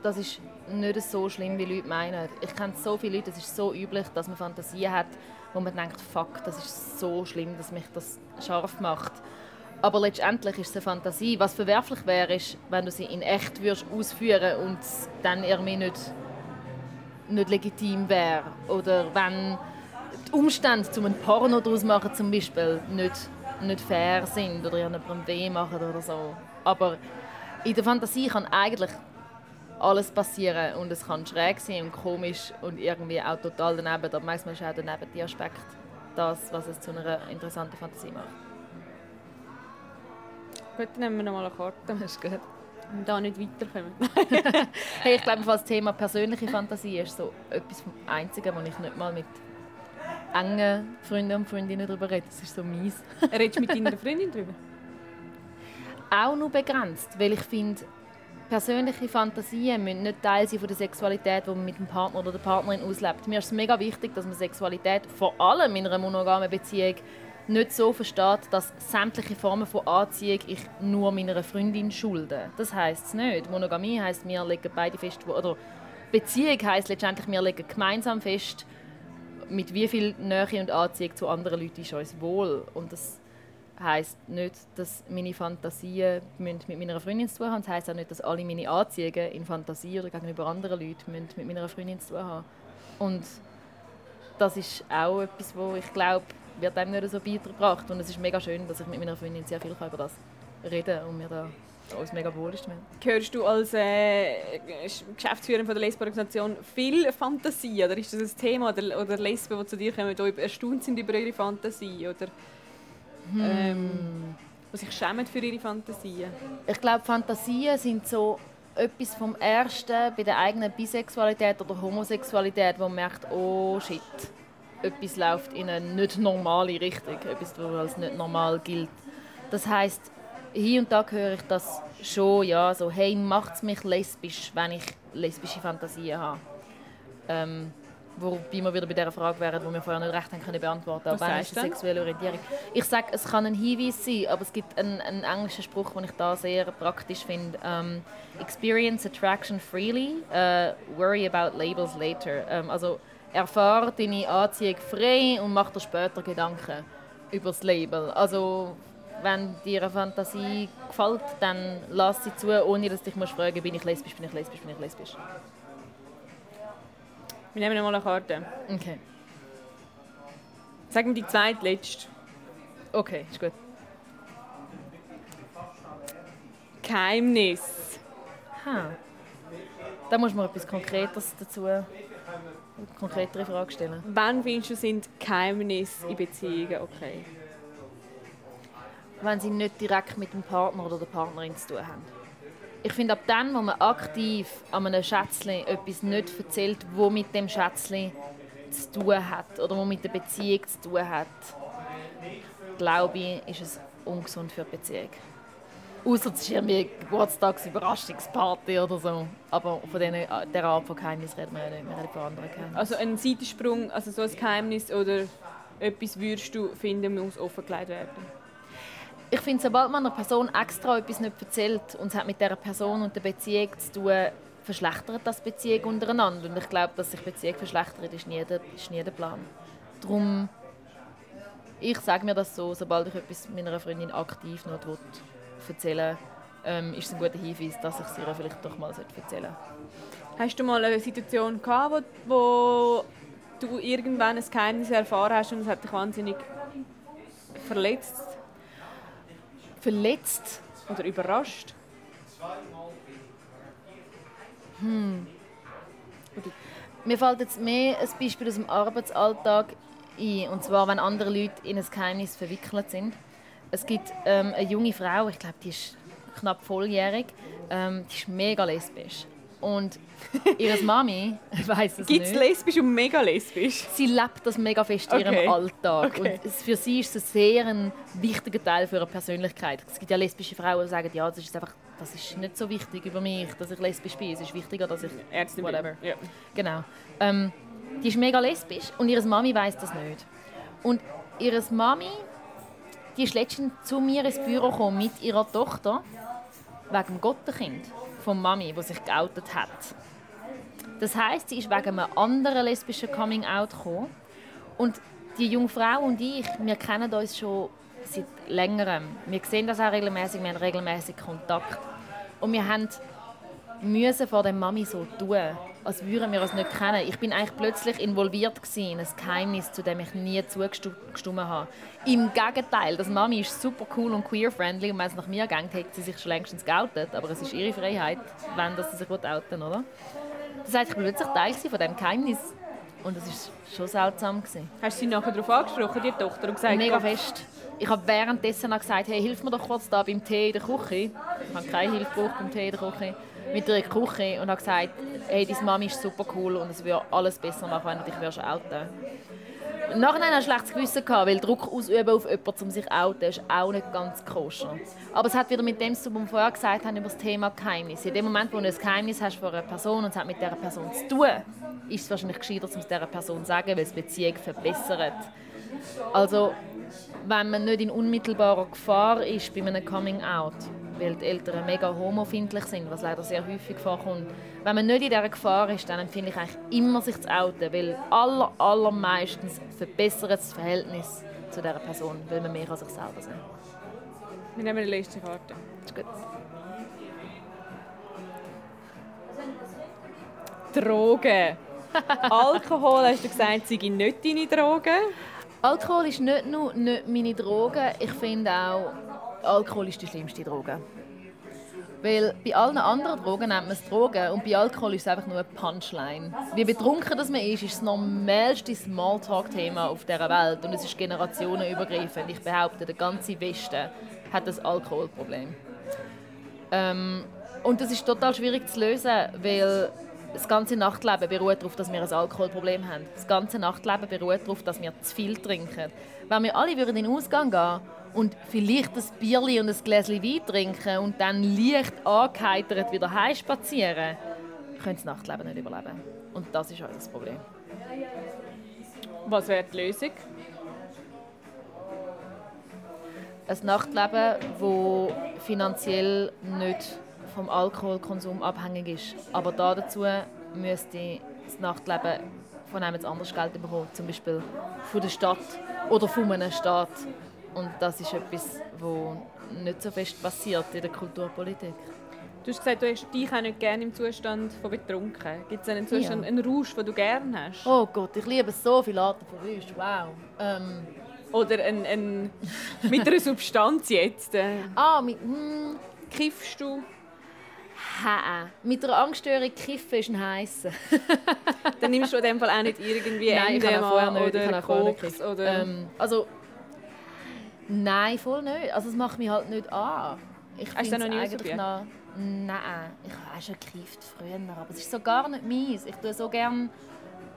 das ist nicht so schlimm, wie Leute meinen. Ich kenne so viele Leute, es ist so üblich, dass man Fantasien hat, wo man denkt, fuck, das ist so schlimm, dass mich das scharf macht. Aber letztendlich ist es eine Fantasie. Was verwerflich wäre, ist, wenn du sie in echt würdest ausführen und dann irgendwie nicht, nicht legitim wäre. Oder wenn die Umstände, um ein Porno daraus machen zum Beispiel, nicht, nicht fair sind oder jemandem weh machen oder so. Aber in der Fantasie kann eigentlich alles passieren und es kann schräg sein und komisch und irgendwie auch total daneben. Aber manchmal ist auch daneben die Aspekt das, was es zu einer interessanten Fantasie macht. Gut, dann nehmen wir noch mal eine Karte. Das ist gut. Und da nicht weiterkommen. *laughs* *laughs* hey, ich glaube, das Thema persönliche Fantasie ist so etwas vom Einzigen, wo ich nicht mal mit engen Freunden und Freundinnen darüber rede. Das ist so mies. Redest du mit deiner Freundin darüber? Auch nur begrenzt, weil ich finde, persönliche Fantasien müssen nicht Teil sein von der Sexualität, die man mit dem Partner oder der Partnerin auslebt. Mir ist es mega wichtig, dass man Sexualität vor allem in einer monogamen Beziehung nicht so versteht, dass sämtliche Formen von Anziehung ich nur meiner Freundin schulde. Das heißt es nicht. Monogamie heißt wir legen beide fest, oder Beziehung heißt letztendlich wir legen gemeinsam fest, mit wie viel Nähe und Anziehung zu anderen Leuten ist uns wohl. Und das heisst nicht, dass meine Fantasien mit meiner Freundin zu tun haben. Das heisst auch nicht, dass alle meine Anziehungen in Fantasie oder gegenüber anderen Leuten mit meiner Freundin zu tun haben. Und das ist auch etwas, wo ich glaube, wird einem nicht so beigebracht. Und es ist mega schön, dass ich mit meiner Freundin sehr viel über das rede und mir da alles mega wohl ist. Gehörst du als äh, Geschäftsführerin von der Lesbenorganisation viel Fantasie? Oder ist das ein Thema? Oder, oder Lesben, die zu dir kommen, die erstaunt sind über ihre Fantasie? Oder hm. ähm, die sich schämen für ihre Fantasien? Ich glaube, Fantasien sind so etwas vom Ersten bei der eigenen Bisexualität oder Homosexualität, wo man merkt, oh shit, etwas läuft in eine nicht normale Richtung, etwas, was als nicht normal gilt. Das heißt, hier und da höre ich das schon, ja, so, hey, macht es mich lesbisch, wenn ich lesbische Fantasien habe. Ähm, Wobei wir wieder bei der Frage wären, die wir vorher nicht recht haben können beantworten können. Was ist sexuelle Orientierung? Ich sage, es kann ein Hinweis sein, aber es gibt einen, einen englischen Spruch, den ich da sehr praktisch finde. Um, Experience attraction freely, uh, worry about labels later. Um, also erfahre deine Anziehung frei und mach dir später Gedanken über das Label. Also wenn dir eine Fantasie gefällt, dann lass sie zu, ohne dass du dich musst fragen, bin ich lesbisch, bin ich lesbisch, bin ich lesbisch. Wir nehmen mal eine Karte. Okay. Sag mir die zweitletzte. Okay, ist gut. Geheimnis. Ha. Da muss man etwas Konkreteres dazu, eine konkretere Frage stellen. Wann findest du, sind Geheimnisse in Beziehungen okay? Wenn sie nicht direkt mit dem Partner oder der Partnerin zu tun haben ich finde, ab dann, wo man aktiv an einem Schätzchen etwas nicht erzählt, wo mit dem Schätzchen zu tun hat oder wo mit der Beziehung zu tun hat, glaube ich, ist es ungesund für die Beziehung. Außer es ist irgendwie Geburtstagsüberraschungsparty oder so. Aber von denen, der Art von Geheimnis reden wir nicht. Wir reden von anderen Geheimnissen. Also ein Seitensprung, also so ein Geheimnis oder etwas würdest du finden, muss offengelegt werden? Ich finde, sobald man einer Person extra etwas nicht erzählt und es hat mit dieser Person und der Beziehung zu tun, verschlechtert das Beziehung untereinander. Und ich glaube, dass sich Beziehung verschlechtert, ist nie der, ist nie der Plan. Darum, ich sage mir das so, sobald ich etwas meiner Freundin aktiv noch erzählen ähm, ist es ein guter Hinweis, dass ich es ihr vielleicht doch mal erzählen sollte. Hast du mal eine Situation gehabt, wo, wo du irgendwann ein Geheimnis erfahren hast und es hat dich wahnsinnig verletzt? Verletzt? Oder überrascht? Hm. Mir fällt jetzt mehr ein Beispiel aus dem Arbeitsalltag ein. Und zwar, wenn andere Leute in ein Geheimnis verwickelt sind. Es gibt ähm, eine junge Frau, ich glaube, die ist knapp volljährig, ähm, die ist mega lesbisch. Und ihre Mami *laughs* weiß es Gibt's nicht. lesbisch und mega lesbisch? Sie lebt das mega fest in ihrem Alltag. Okay. Und für sie ist es sehr ein wichtiger Teil für ihre Persönlichkeit. Es gibt ja lesbische Frauen, die sagen, ja, das ist einfach das ist nicht so wichtig über mich, dass ich lesbisch bin. Es ist wichtiger, dass ich Ärztin whatever. Ja. Genau. Ähm, die ist mega lesbisch und ihre Mami weiß das nicht. Und ihre Mami, die ist letztens zu mir ins Büro gekommen mit ihrer Tochter wegen dem Gottenkind von Mami, wo sich geoutet hat. Das heißt, sie ist wegen einem anderen lesbischen Coming Out gekommen. Und die junge Frau und ich, wir kennen uns schon seit längerem. Wir sehen das auch regelmäßig, wir haben regelmäßig Kontakt. Und wir haben müssen vor der Mami so tun, als würden wir uns nicht kennen. Ich bin eigentlich plötzlich involviert in ein Geheimnis, zu dem ich nie zugestimmt habe. Im Gegenteil, das Mami ist super cool und queer-friendly und wenn es nach mir geht, hätte sie sich schon längst geoutet. Aber es ist ihre Freiheit, wenn sie sich outen oder? Das heißt, ich war plötzlich Teil von diesem Geheimnis. Und das war schon seltsam. Hast du sie nachher darauf angesprochen, die Tochter, und gesagt? Mega fest. Ich habe währenddessen gesagt, hey, hilf mir doch kurz da beim Tee in der Küche. Ich habe keine Hilfe gebraucht beim Tee in der Küche. Mit der Küche und habe gesagt, hey, deine Mami ist super cool und es würde alles besser machen, wenn du dich outen würdest. Nachher hatte ich ein schlechtes Gewissen, gehabt, weil Druck ausüben auf jemanden, um sich zu outen, ist auch nicht ganz koscher. Aber es hat wieder mit dem zu tun, was wir vorher gesagt haben, über das Thema Geheimnis. In dem Moment, wo du ein Geheimnis hast von einer Person und es hat mit dieser Person zu tun, ist es wahrscheinlich gescheiter, es dieser Person zu sagen, weil es die Beziehung verbessert. Also, wenn man nicht in unmittelbarer Gefahr ist bei einem Coming-out, weil die Eltern mega homofindlich sind, was leider sehr häufig vorkommt. Wenn man nicht in dieser Gefahr ist, dann empfehle ich eigentlich immer, sich zu outen, weil aller, allermeistens verbessert das Verhältnis zu dieser Person, weil man mehr an sich selber sind. Wir nehmen die letzte Karte. Das ist gut. Drogen. *laughs* Alkohol, hast du gesagt, sei nicht deine Drogen? Alkohol ist nicht nur nicht meine Droge. Ich finde auch, Alkohol ist die schlimmste Droge. Weil bei allen anderen Drogen nennt man es Drogen und bei Alkohol ist es einfach nur eine Punchline. Wie betrunken das man ist, ist das normalste Smalltalk-Thema auf dieser Welt und es ist generationenübergreifend. Ich behaupte, der ganze Westen hat das Alkoholproblem. Ähm, und das ist total schwierig zu lösen, weil das ganze Nachtleben beruht darauf, dass wir ein Alkoholproblem haben. Das ganze Nachtleben beruht darauf, dass wir zu viel trinken. Wenn wir alle in den Ausgang gehen und vielleicht ein Bierli und ein Gläschen Wein trinken und dann leicht angeheitert wieder heim spazieren, können das Nachtleben nicht überleben. Und das ist unser Problem. Was wäre die Lösung? Ein Nachtleben, das finanziell nicht vom Alkoholkonsum abhängig ist. Aber dazu müsste das Nachtleben von einem anderes Geld bekommen, zum Beispiel von der Stadt oder von einem Staat. Und das ist etwas, was nicht so fest passiert in der Kulturpolitik. Du hast gesagt, du hast dich auch nicht gerne im Zustand von betrunken. Gibt es einen Zustand, ja. einen Rausch, den du gerne hast? Oh Gott, ich liebe so viele Arten von Rausch. Wow. Ähm. Oder ein, ein *laughs* mit einer Substanz jetzt? ah, mit... Hm. Kiffst du? Ha, mit einer Angststörung kiffen ist ein heißer. *laughs* Dann nimmst du in dem Fall auch nicht irgendwie Nein, ich kann vorher nicht. oder ich Koks oder... Ähm, also, nein, voll nicht. Also es macht mich halt nicht an. Ich Hast du noch nie eigentlich noch... Nein, ich habe schon gekifft früher, aber es ist so gar nicht meins. Ich tue so gerne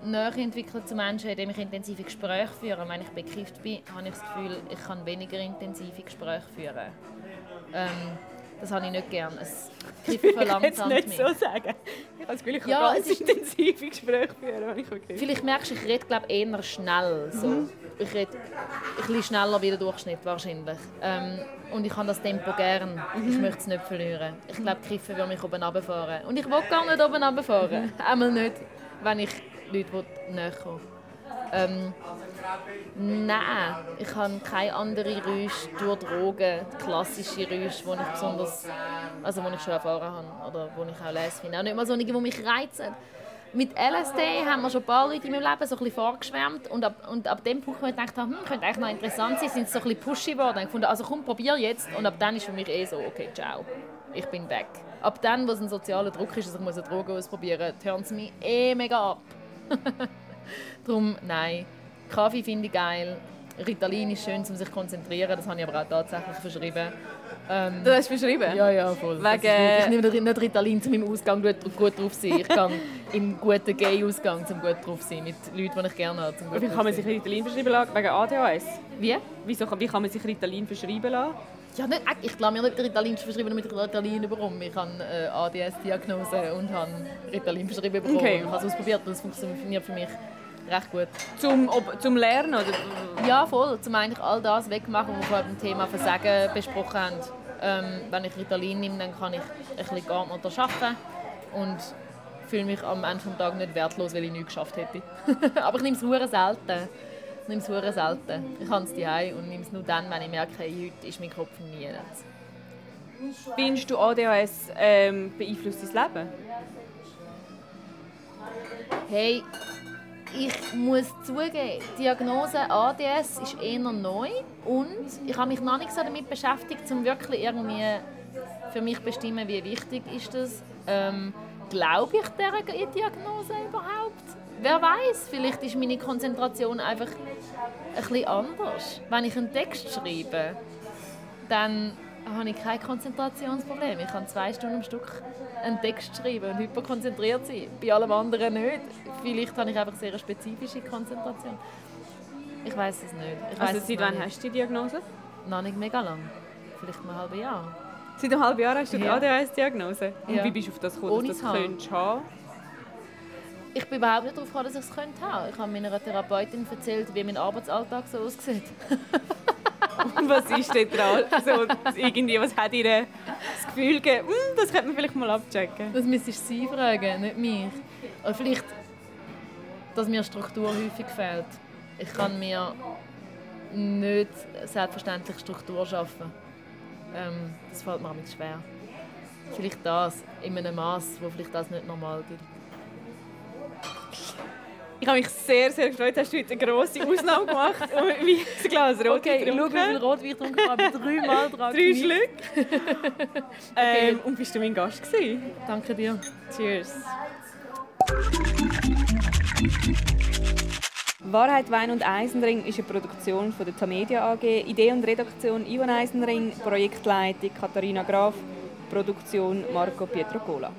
näher entwickeln zu Menschen, indem ich intensive Gespräche führe. Wenn ich bekifft bin, habe ich das Gefühl, ich kann weniger intensive Gespräche führen. Ähm, das habe ich nicht gern. Es Kiffen verlangsamt mich. Ich nicht so sagen. Ich kann es ja, ganz intensive Gespräche führen, wenn ich okay. Vielleicht merkst du, ich rede glaube eher schnell. So. Mhm. Ich rede ein bisschen schneller wie der Durchschnitt wahrscheinlich. Ähm, und ich habe das Tempo gern. Mhm. Ich möchte es nicht verlieren. Ich glaube, Kiffen will mich oben runterfahren. Und ich will gar nicht oben runterfahren. Mhm. *laughs* Einmal nicht, wenn ich Leute näher kommen ähm, Nein, ich habe keine andere Rüsche durch Drogen, klassische Rüsche, die ich besonders, also die ich schon erfahren habe oder die ich auch lese finde. Auch nicht mal so die mich reizen. Mit LSD haben wir schon ein paar Leute in meinem Leben so ein vorgeschwärmt und ab, und ab dem Punkt, wo ich gedacht habe, hm, könnte eigentlich noch interessant sein, sind sie so ein bisschen pushy geworden. Ich fand, also komm, probier jetzt und ab dann ist für mich eh so, okay, ciao, ich bin weg. Ab dann, wo es ein sozialer Druck ist, dass ich muss eine Droge ausprobieren muss, hören sie mich eh mega ab. *laughs* Darum, nein. Kaffee finde ich geil. Ritalin ist schön, um sich zu konzentrieren. Das habe ich aber auch tatsächlich verschrieben. Ähm, du hast verschrieben? Ja, ja, voll. Wegen... Ich nehme nicht Ritalin, um im Ausgang gut, gut drauf zu sein. Ich kann im guten Gay-Ausgang zum gut drauf sein, mit Leuten, die ich gerne habe. Zum wie kann man sich Ritalin verschreiben lassen? Wegen ADHS? Wie? Wieso, wie kann man sich Ritalin verschreiben lassen? Ja, nicht, ich lasse mir nicht Ritalin verschreiben, damit ich Ritalin bekomme. Ich habe eine ADS-Diagnose und habe Ritalin verschrieben bekommen. Okay. Ich habe es ausprobiert und es funktioniert für mich recht gut. Zum, ob, zum Lernen? Oder? Ja, voll. Zum eigentlich all das wegmachen, was wir beim Thema Versagen besprochen haben. Ähm, wenn ich Ritalin nehme, dann kann ich ein bisschen geordneter arbeiten und fühle mich am Ende des Tages nicht wertlos, weil ich nichts geschafft hätte. *laughs* Aber ich nehme es sehr selten. Ich nehme es sehr selten. Ich habe es daheim und nehme es nur dann, wenn ich merke, heute ist mein Kopf nie. Findest du ADHS ähm, beeinflusst dein Leben? Hey, ich muss zugeben, die Diagnose ADS ist eher neu und ich habe mich noch nicht so damit beschäftigt, um wirklich irgendwie für mich bestimmen, wie wichtig ist das. Ähm, Glaube ich dieser Diagnose überhaupt? Wer weiß? Vielleicht ist meine Konzentration einfach ein bisschen anders. Wenn ich einen Text schreibe, dann habe ich kein Konzentrationsproblem. Ich kann zwei Stunden am Stück einen Text schreiben und hyperkonzentriert sein. Bei allem anderen nicht. Vielleicht habe ich einfach sehr eine spezifische Konzentration. Ich weiß es nicht. Ich also seit wann hast du die Diagnose? Noch nicht mega lang. Vielleicht ein halbes Jahr. Seit einem halben Jahr hast du die ja. ADHS-Diagnose? Und ja. wie bist du auf das gekommen, dass du das könntest haben? Ich bin überhaupt nicht darauf gekommen, dass ich es könnte haben. Ich habe meiner Therapeutin erzählt, wie mein Arbeitsalltag so aussieht. *laughs* was ist denn dran? So, irgendwie, was hat ihr das Gefühl gegeben, hm, das könnte man vielleicht mal abchecken? Das müsstest sie fragen, nicht mich. Oder vielleicht, dass mir Struktur häufig fehlt. Ich kann mir nicht selbstverständlich Struktur schaffen. Ähm, das fällt mir auch schwer. Vielleicht das, in einem Maß, wo vielleicht das nicht normal gilt. Ich habe mich sehr, sehr gefreut, hast du heute eine grosse Ausnahme gemacht *laughs* und wie ein Glas Rotwein Okay, ich schaue, wie viel Rotwein ich getrunken habe. Dreimal dran Drei Schlücke. *laughs* ähm, und bist du mein Gast gewesen? Danke dir. Cheers. Wahrheit, Wein und Eisenring ist eine Produktion von der Tamedia AG. Idee und Redaktion Ivan Eisenring, Projektleitung Katharina Graf, Produktion Marco Pietrocola.